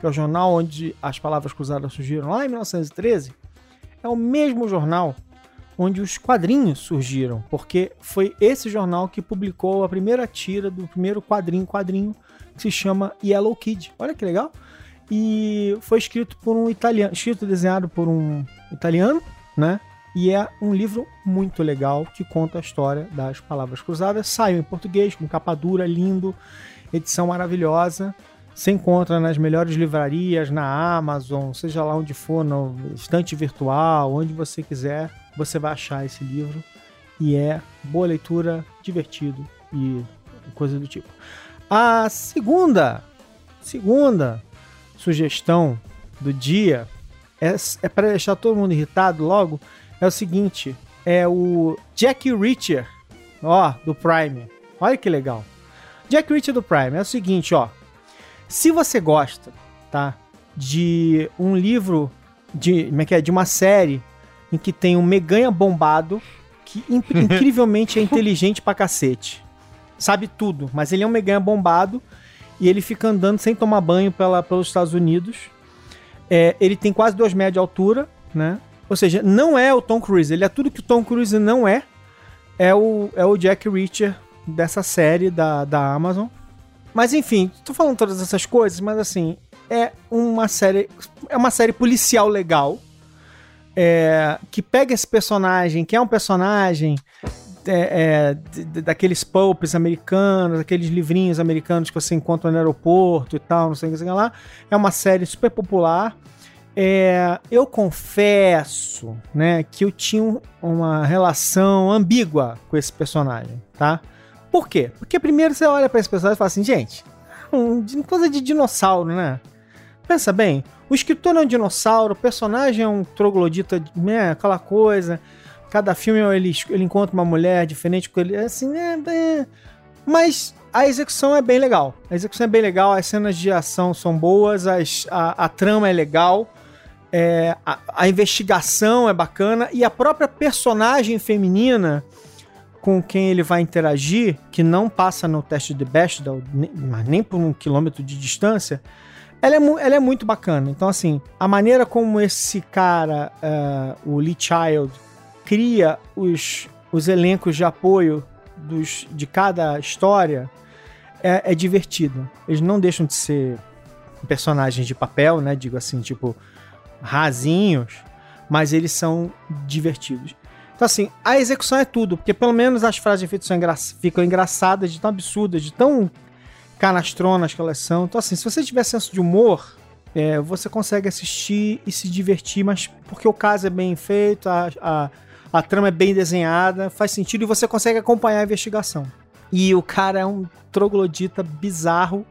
que é o jornal onde as palavras cruzadas surgiram lá em 1913, é o mesmo jornal onde os quadrinhos surgiram, porque foi esse jornal que publicou a primeira tira do primeiro quadrinho, quadrinho que se chama Yellow Kid. Olha que legal. E foi escrito por um italiano, escrito e desenhado por um italiano, né? E é um livro muito legal que conta a história das palavras cruzadas. Saiu em português, com capa dura, lindo, edição maravilhosa. Você encontra nas melhores livrarias, na Amazon, seja lá onde for, no estante virtual, onde você quiser, você vai achar esse livro. E é boa leitura, divertido e coisa do tipo. A segunda, segunda sugestão do dia é, é para deixar todo mundo irritado logo. É o seguinte: é o Jack Reacher, ó, do Prime. Olha que legal. Jack Reacher do Prime é o seguinte, ó. Se você gosta, tá, de um livro de, como é que é, de uma série em que tem um meganha bombado que in- <laughs> incrivelmente é inteligente pra cacete. Sabe tudo, mas ele é um meganha bombado e ele fica andando sem tomar banho pela, pelos Estados Unidos. É, ele tem quase 2 metros de altura, né? Ou seja, não é o Tom Cruise, ele é tudo que o Tom Cruise não é. É o, é o Jack Reacher dessa série da, da Amazon. Mas enfim, tô falando todas essas coisas, mas assim, é uma série. É uma série policial legal. é, que pega esse personagem, que é um personagem é, é, daqueles pulps americanos, aqueles livrinhos americanos que você encontra no aeroporto e tal, não sei o que, lá. É uma série super popular. É, eu confesso, né, que eu tinha um- uma relação ambígua com esse personagem, tá? Por quê? Porque primeiro você olha pra esse personagem e fala assim, gente, um, de- coisa de dinossauro, né? Pensa bem, o escritor é um dinossauro, o personagem é um troglodita, né, aquela coisa. Cada filme ele, ele encontra uma mulher diferente com ele, assim, né? é. Mas a execução é bem legal. A execução é bem legal, as cenas de ação são boas, as- a, a trama é legal, é, a, a investigação é bacana e a própria personagem feminina com quem ele vai interagir, que não passa no teste de Bechdel, ne- mas nem por um quilômetro de distância, ela é, ela é muito bacana. Então, assim, a maneira como esse cara, eh, o Lee Child, cria os, os elencos de apoio dos, de cada história é, é divertido. Eles não deixam de ser personagens de papel, né? Digo assim, tipo, rasinhos, mas eles são divertidos. Então, assim, a execução é tudo, porque pelo menos as frases de efeito engra ficam engraçadas, de tão absurdas, de tão canastronas que elas são. Então, assim, se você tiver senso de humor, é, você consegue assistir e se divertir, mas porque o caso é bem feito, a, a, a trama é bem desenhada, faz sentido e você consegue acompanhar a investigação. E o cara é um troglodita bizarro.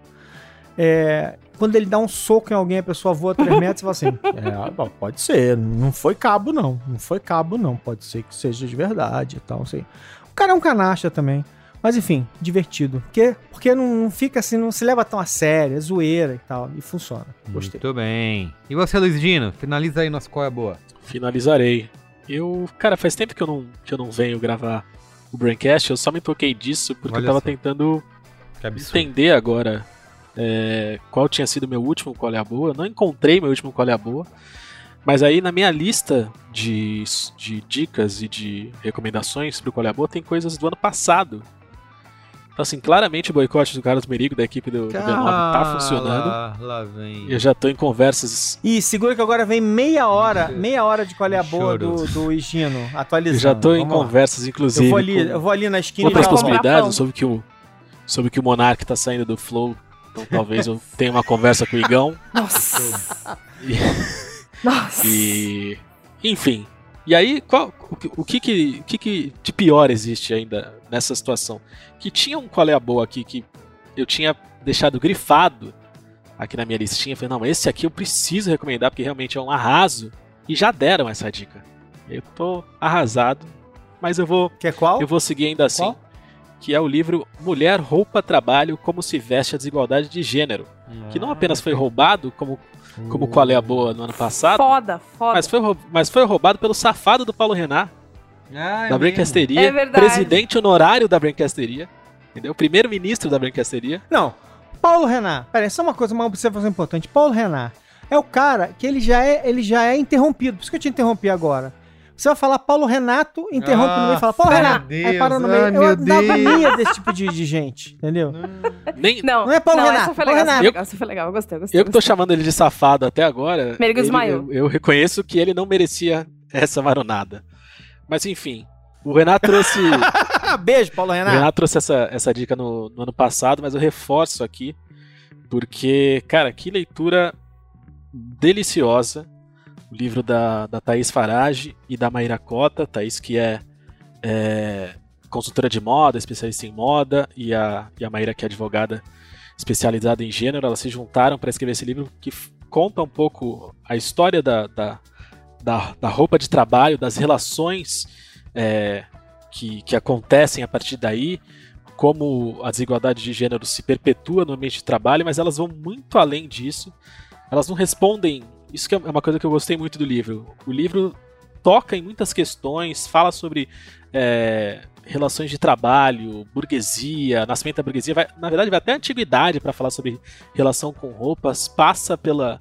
É, quando ele dá um soco em alguém, a pessoa voa 3 metros e fala assim: <laughs> é, bom, pode ser, não foi cabo, não. Não foi cabo, não. Pode ser que seja de verdade e tal. Assim. O cara é um canasta também. Mas enfim, divertido. Porque, porque não, não fica assim, não se leva tão a sério, é zoeira e tal. E funciona. Gostei. Muito bem. E você, Luiz Dino? Finaliza aí nosso qual é boa. Finalizarei. Eu, cara, faz tempo que eu não, que eu não venho gravar o Braincast, eu só me toquei disso porque Olha eu tava tentando entender agora é, qual tinha sido meu último Qual é a Boa. Eu não encontrei meu último Qual é a Boa. Mas aí na minha lista de, de dicas e de recomendações pro Qual é a Boa tem coisas do ano passado. Então, assim, claramente o boicote do Carlos Merigo da equipe do, do B9 tá funcionando. Lá, lá vem. Eu já tô em conversas. E segura que agora vem meia hora, meia hora de qual é a boa do, do Higino, Eu atualizando. já tô em Vamos lá. conversas, inclusive. Eu vou ali, com- eu vou ali na esquina outras e volto. possibilidades. sobre que o sobre que o Monark tá saindo do Flow. Então talvez eu tenha uma conversa com o Igão. <laughs> Nossa. E, <laughs> Nossa. e- enfim. E aí, qual, o, que- o que, que, o que que de pior existe ainda nessa situação? Que tinha um qual é a boa aqui que eu tinha deixado grifado aqui na minha listinha. Falei, não, esse aqui eu preciso recomendar porque realmente é um arraso. E já deram essa dica. Eu tô arrasado, mas eu vou Que é qual? eu vou seguir ainda assim. Qual? Que é o livro Mulher, Roupa, Trabalho, Como se Veste a Desigualdade de Gênero. Que não apenas foi roubado, como, como Qual é a Boa no ano passado, Foda, foda. mas foi, mas foi roubado pelo safado do Paulo Renan, Ah, é da. Brancasteria, É verdade. presidente honorário da Brancasteria, entendeu? Primeiro-ministro da Brancasteria. Não. Paulo Renan. Pera aí, só uma coisa, uma observação importante. Paulo Renan é o cara que ele já é, ele já é interrompido. Por isso que eu te interrompi agora. Você vai falar Paulo Renato, interrompe no meio e fala Paulo Ah, Renan. meu Aí parou no Deus, meio. ah, eu Deus. agonia desse tipo de, de gente, entendeu? Nem, Não, Não é Paulo Renato, Essa foi legal, Renato. legal, essa foi legal. Eu gostei, eu gostei. eu que tô chamando ele de safado até agora, ele- eu, eu reconheço que ele não merecia essa maronada. Mas enfim, o Renato trouxe... <laughs> Beijo, Paulo O Renato. Renato trouxe essa, essa dica no, no ano passado, mas eu reforço aqui, porque, cara, que leitura deliciosa. O livro da, da Thaís Farage e da Maíra Cota. Thaís, que é, é, consultora de moda, especialista em moda, e a, e a Maíra, que é advogada especializada em gênero. Elas se juntaram para escrever esse livro que conta um pouco a história da, da, da, da roupa de trabalho, das relações. é, que, que acontecem a partir daí, como a desigualdade de gênero se perpetua no ambiente de trabalho, mas elas vão muito além disso. Elas não respondem. Isso que é uma coisa que eu gostei muito do livro. O livro toca em muitas questões, fala sobre é, relações de trabalho, burguesia, nascimento da burguesia. Vai, na verdade, vai até a antiguidade para falar sobre relação com roupas, passa pela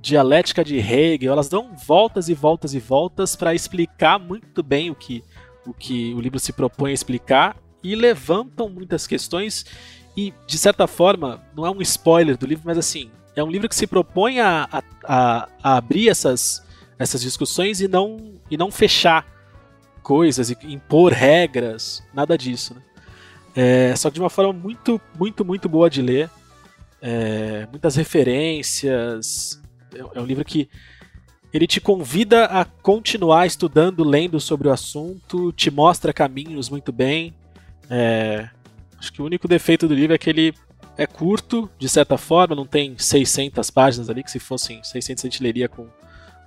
dialética de Hegel. Elas dão voltas e voltas e voltas para explicar muito bem o que o que o livro se propõe a explicar e levantam muitas questões e de certa forma não é um spoiler do livro, mas assim é um livro que se propõe a, a, a- abrir essas, essas discussões e não e não fechar coisas e impor regras, nada disso. Né? É, só que de uma forma muito muito muito boa de ler, É, muitas referências. É, é um livro que ele te convida a continuar estudando, lendo sobre o assunto, te mostra caminhos muito bem. É, acho que o único defeito do livro é que ele é curto, de certa forma, não tem 600 páginas ali, que se fossem 600 a gente leria com,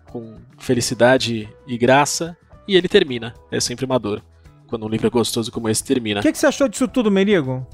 com felicidade e graça. E ele termina. É sempre uma dor. Quando um livro é gostoso como esse termina. O que, que você achou disso tudo, Merigo?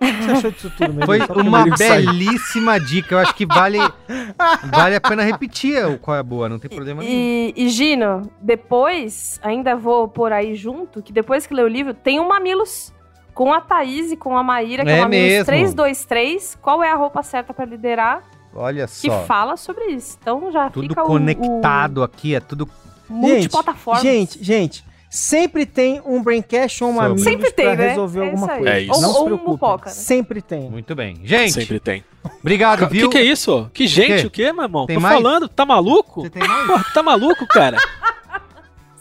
O que você achou disso tudo? Foi uma belíssima dica. Eu acho que vale, <laughs> vale a pena repetir o qual é a boa, não tem problema nenhum. E, e, Gino, depois, ainda vou por aí junto, que depois que lê o livro, tem o Mamilos com a Thaís e com a Maíra, que é, É o Mamilos mesmo. 323. Qual é a roupa certa pra liderar? Olha que só. fala sobre isso. Então já Tudo fica o- conectado aqui, é tudo. multiplataforma. Gente, gente, sempre tem um Braincast ou um Sobre. amigo Sempre tem, pra né? resolver É alguma coisa. É isso. Ou, Não se ou um mupoca, né? Sempre tem. Muito bem. Gente, Sempre tem. obrigado, O que, viu? que é isso? Que gente, quê? o quê, meu irmão? Tem Tô mais? falando, tá maluco? Você tem mais? Porra, tá maluco, cara?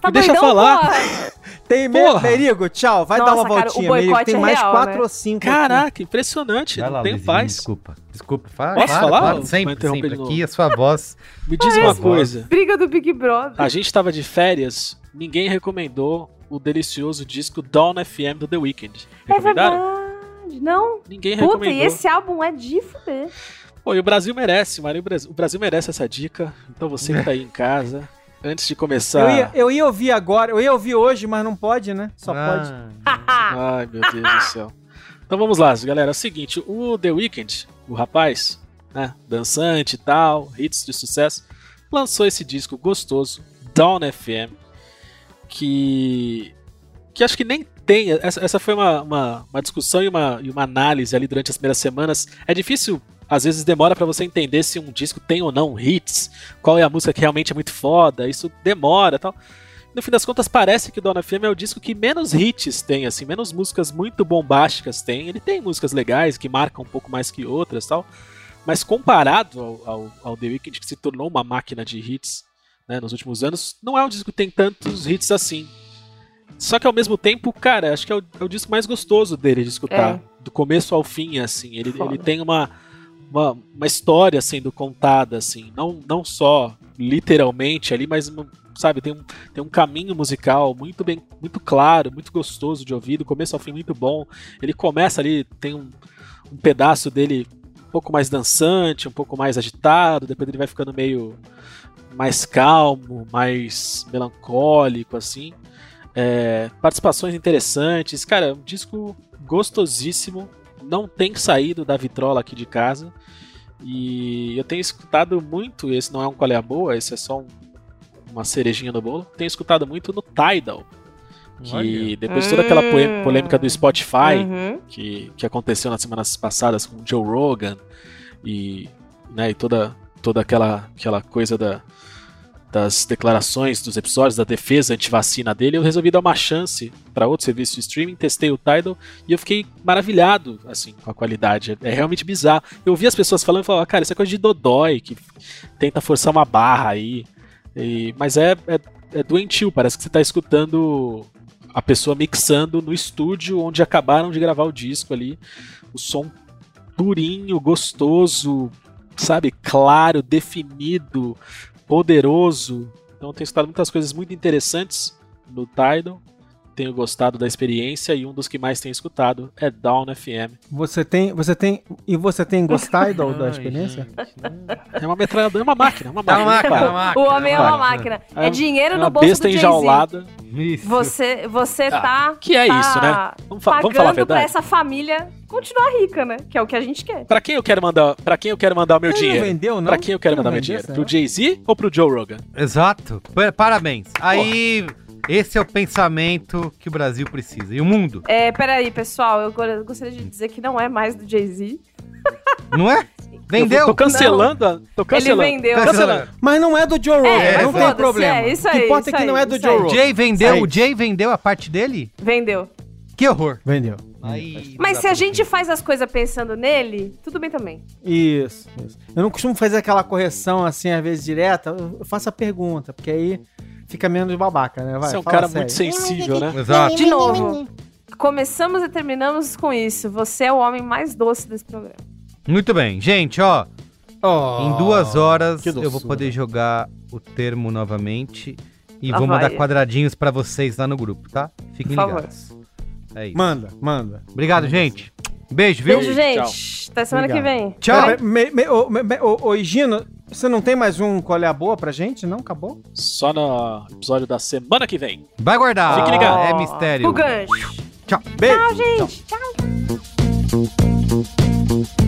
Tá Me deixa doidão, falar. porra? Tem me- Porra. Merigo, tchau. Vai Nossa, dar uma cara, o voltinha, Merigo. Tem é mais real, quatro né? ou cinco. aqui. Caraca, impressionante. Vai não lá, tem Luizinho, paz. Desculpa. Desculpa. Fala, Posso claro, falar claro, ou sempre, interromper sempre. Aqui a sua voz. Me diz uma coisa. Briga do Big Brother. A gente tava de férias, ninguém recomendou o delicioso disco Dawn FM do The Weeknd. É Recomendaram? verdade. Não. Ninguém Puta, recomendou. e esse álbum é de fuder. Pô, e o Brasil merece, Mário. O Brasil- merece essa dica. Então você que tá aí em casa, antes de começar. Eu ia, eu ia ouvir agora, eu ia ouvir hoje, mas não pode, né? Só pode. Ah, <laughs> Ai, meu Deus do céu. Então vamos lá, galera. É o seguinte, o The Weeknd, o rapaz, né, dançante e tal, hits de sucesso, lançou esse disco gostoso, Dawn FM, que que acho que nem tem. Essa, essa foi uma, uma, uma discussão e uma, e uma análise ali durante as primeiras semanas. É difícil, às vezes demora pra você entender se um disco tem ou não hits, qual é a música que realmente é muito foda, isso demora tal. No fim das contas, parece que o Dawn FM é o disco que menos hits tem, assim, menos músicas muito bombásticas tem. Ele tem músicas legais que marcam um pouco mais que outras tal. Mas comparado ao, ao, ao The Weeknd, que se tornou uma máquina de hits né, nos últimos anos, não é um disco que tem tantos hits assim. Só que ao mesmo tempo, cara, acho que é o, é o disco mais gostoso dele de escutar. É. Do começo ao fim, assim. Ele, Foda. ele tem uma, uma, uma história sendo contada, assim. Não, não só literalmente ali, mas, sabe, tem um, tem um caminho musical muito bem, muito claro, muito gostoso de ouvir, do começo ao fim muito bom. Ele começa ali, tem um, um pedaço dele um pouco mais dançante, um pouco mais agitado, depois ele vai ficando meio mais calmo, mais melancólico, assim. É, participações interessantes. Cara, é um disco gostosíssimo. Não tem saído da vitrola aqui de casa. E eu tenho escutado muito. Esse não é um qual é a boa, esse é só um- uma cerejinha no bolo. Tenho escutado muito no Tidal. Que Olha. depois de toda aquela Hum. polêmica do Spotify, Uhum. que, que aconteceu nas semanas passadas com o Joe Rogan e, né, e toda, toda aquela, aquela coisa da, das declarações dos episódios da defesa antivacina dele, eu resolvi dar uma chance para outro serviço de streaming, testei o Tidal e eu fiquei maravilhado assim com a qualidade. É realmente bizarro. Eu ouvi as pessoas falando e falava, cara, isso é coisa de Dodói que tenta forçar uma barra aí. E- mas é, é, é doentio, parece que você tá escutando a pessoa mixando no estúdio onde acabaram de gravar o disco ali. O som purinho, gostoso, sabe? Claro, definido, poderoso. Então eu tenho escutado muitas coisas muito interessantes no Tidal. Tenho gostado da experiência e um dos que mais tenho escutado é Down FM. Você tem, você tem, e você tem gostado <laughs> da, experiência? gente. É uma metralhadora, é uma máquina, é uma É máquina. uma máquina, para. é uma máquina, O homem é uma máquina. máquina. É, dinheiro É no bolso besta do Jay-Z. enjaulada. Isso. Você, você Ah, tá. que é tá isso, né? Vamos, fa- vamos pagando falar a pra verdade. essa família continuar rica, né? Que é o que a gente quer. Pra quem eu quero mandar, para quem eu quero mandar o meu Ele dinheiro? Não vendeu, não? Pra quem eu quero Ele mandar meu dinheiro? Pro? Jay-Z ou pro Joe Rogan? Exato. Pa- Parabéns. Aí, esse é o pensamento que o Brasil precisa. E o mundo, É, peraí, pessoal, eu go- gostaria de dizer que não é mais do Jay-Z. não é? <laughs> Vendeu? Eu tô cancelando, a- tô cancelando. Ele vendeu. Cancelando. Mas não é do Joe Rogan, É, não tem problema. é, isso o que aí, importa é isso que não aí, é do Joe. O Rogan. Jay vendeu, o Jay vendeu a parte dele? Vendeu. Que horror. Vendeu. Aí, Mas não se a gente faz as coisas pensando nele, tudo bem também. Isso, isso. Eu não costumo fazer aquela correção assim, às vezes direta. Eu faço a pergunta, porque aí fica menos babaca, né? Vai, Você é um cara sério. muito sensível, né? Exato. De novo. Começamos e terminamos com isso. Você é o homem mais doce desse programa. Muito bem. Gente, ó, Oh, em duas horas eu vou poder jogar o termo novamente. E Lá vou mandar vai. quadradinhos pra vocês lá no grupo, tá? Fiquem Por favor. ligados. É isso. Manda, manda. Obrigado, gente. Beijo, viu? Beijo, gente. Tchau. Até semana Obrigado. que vem. Tchau. Oi, me, me, oh, me, oh, oh, Gino, você não tem mais um qual é a boa pra gente, não? Acabou? Só no episódio da semana que vem. Vai guardar. Fique ligado. É mistério. O gancho. Tchau. Beijo. Tchau, gente. Tchau. Tchau.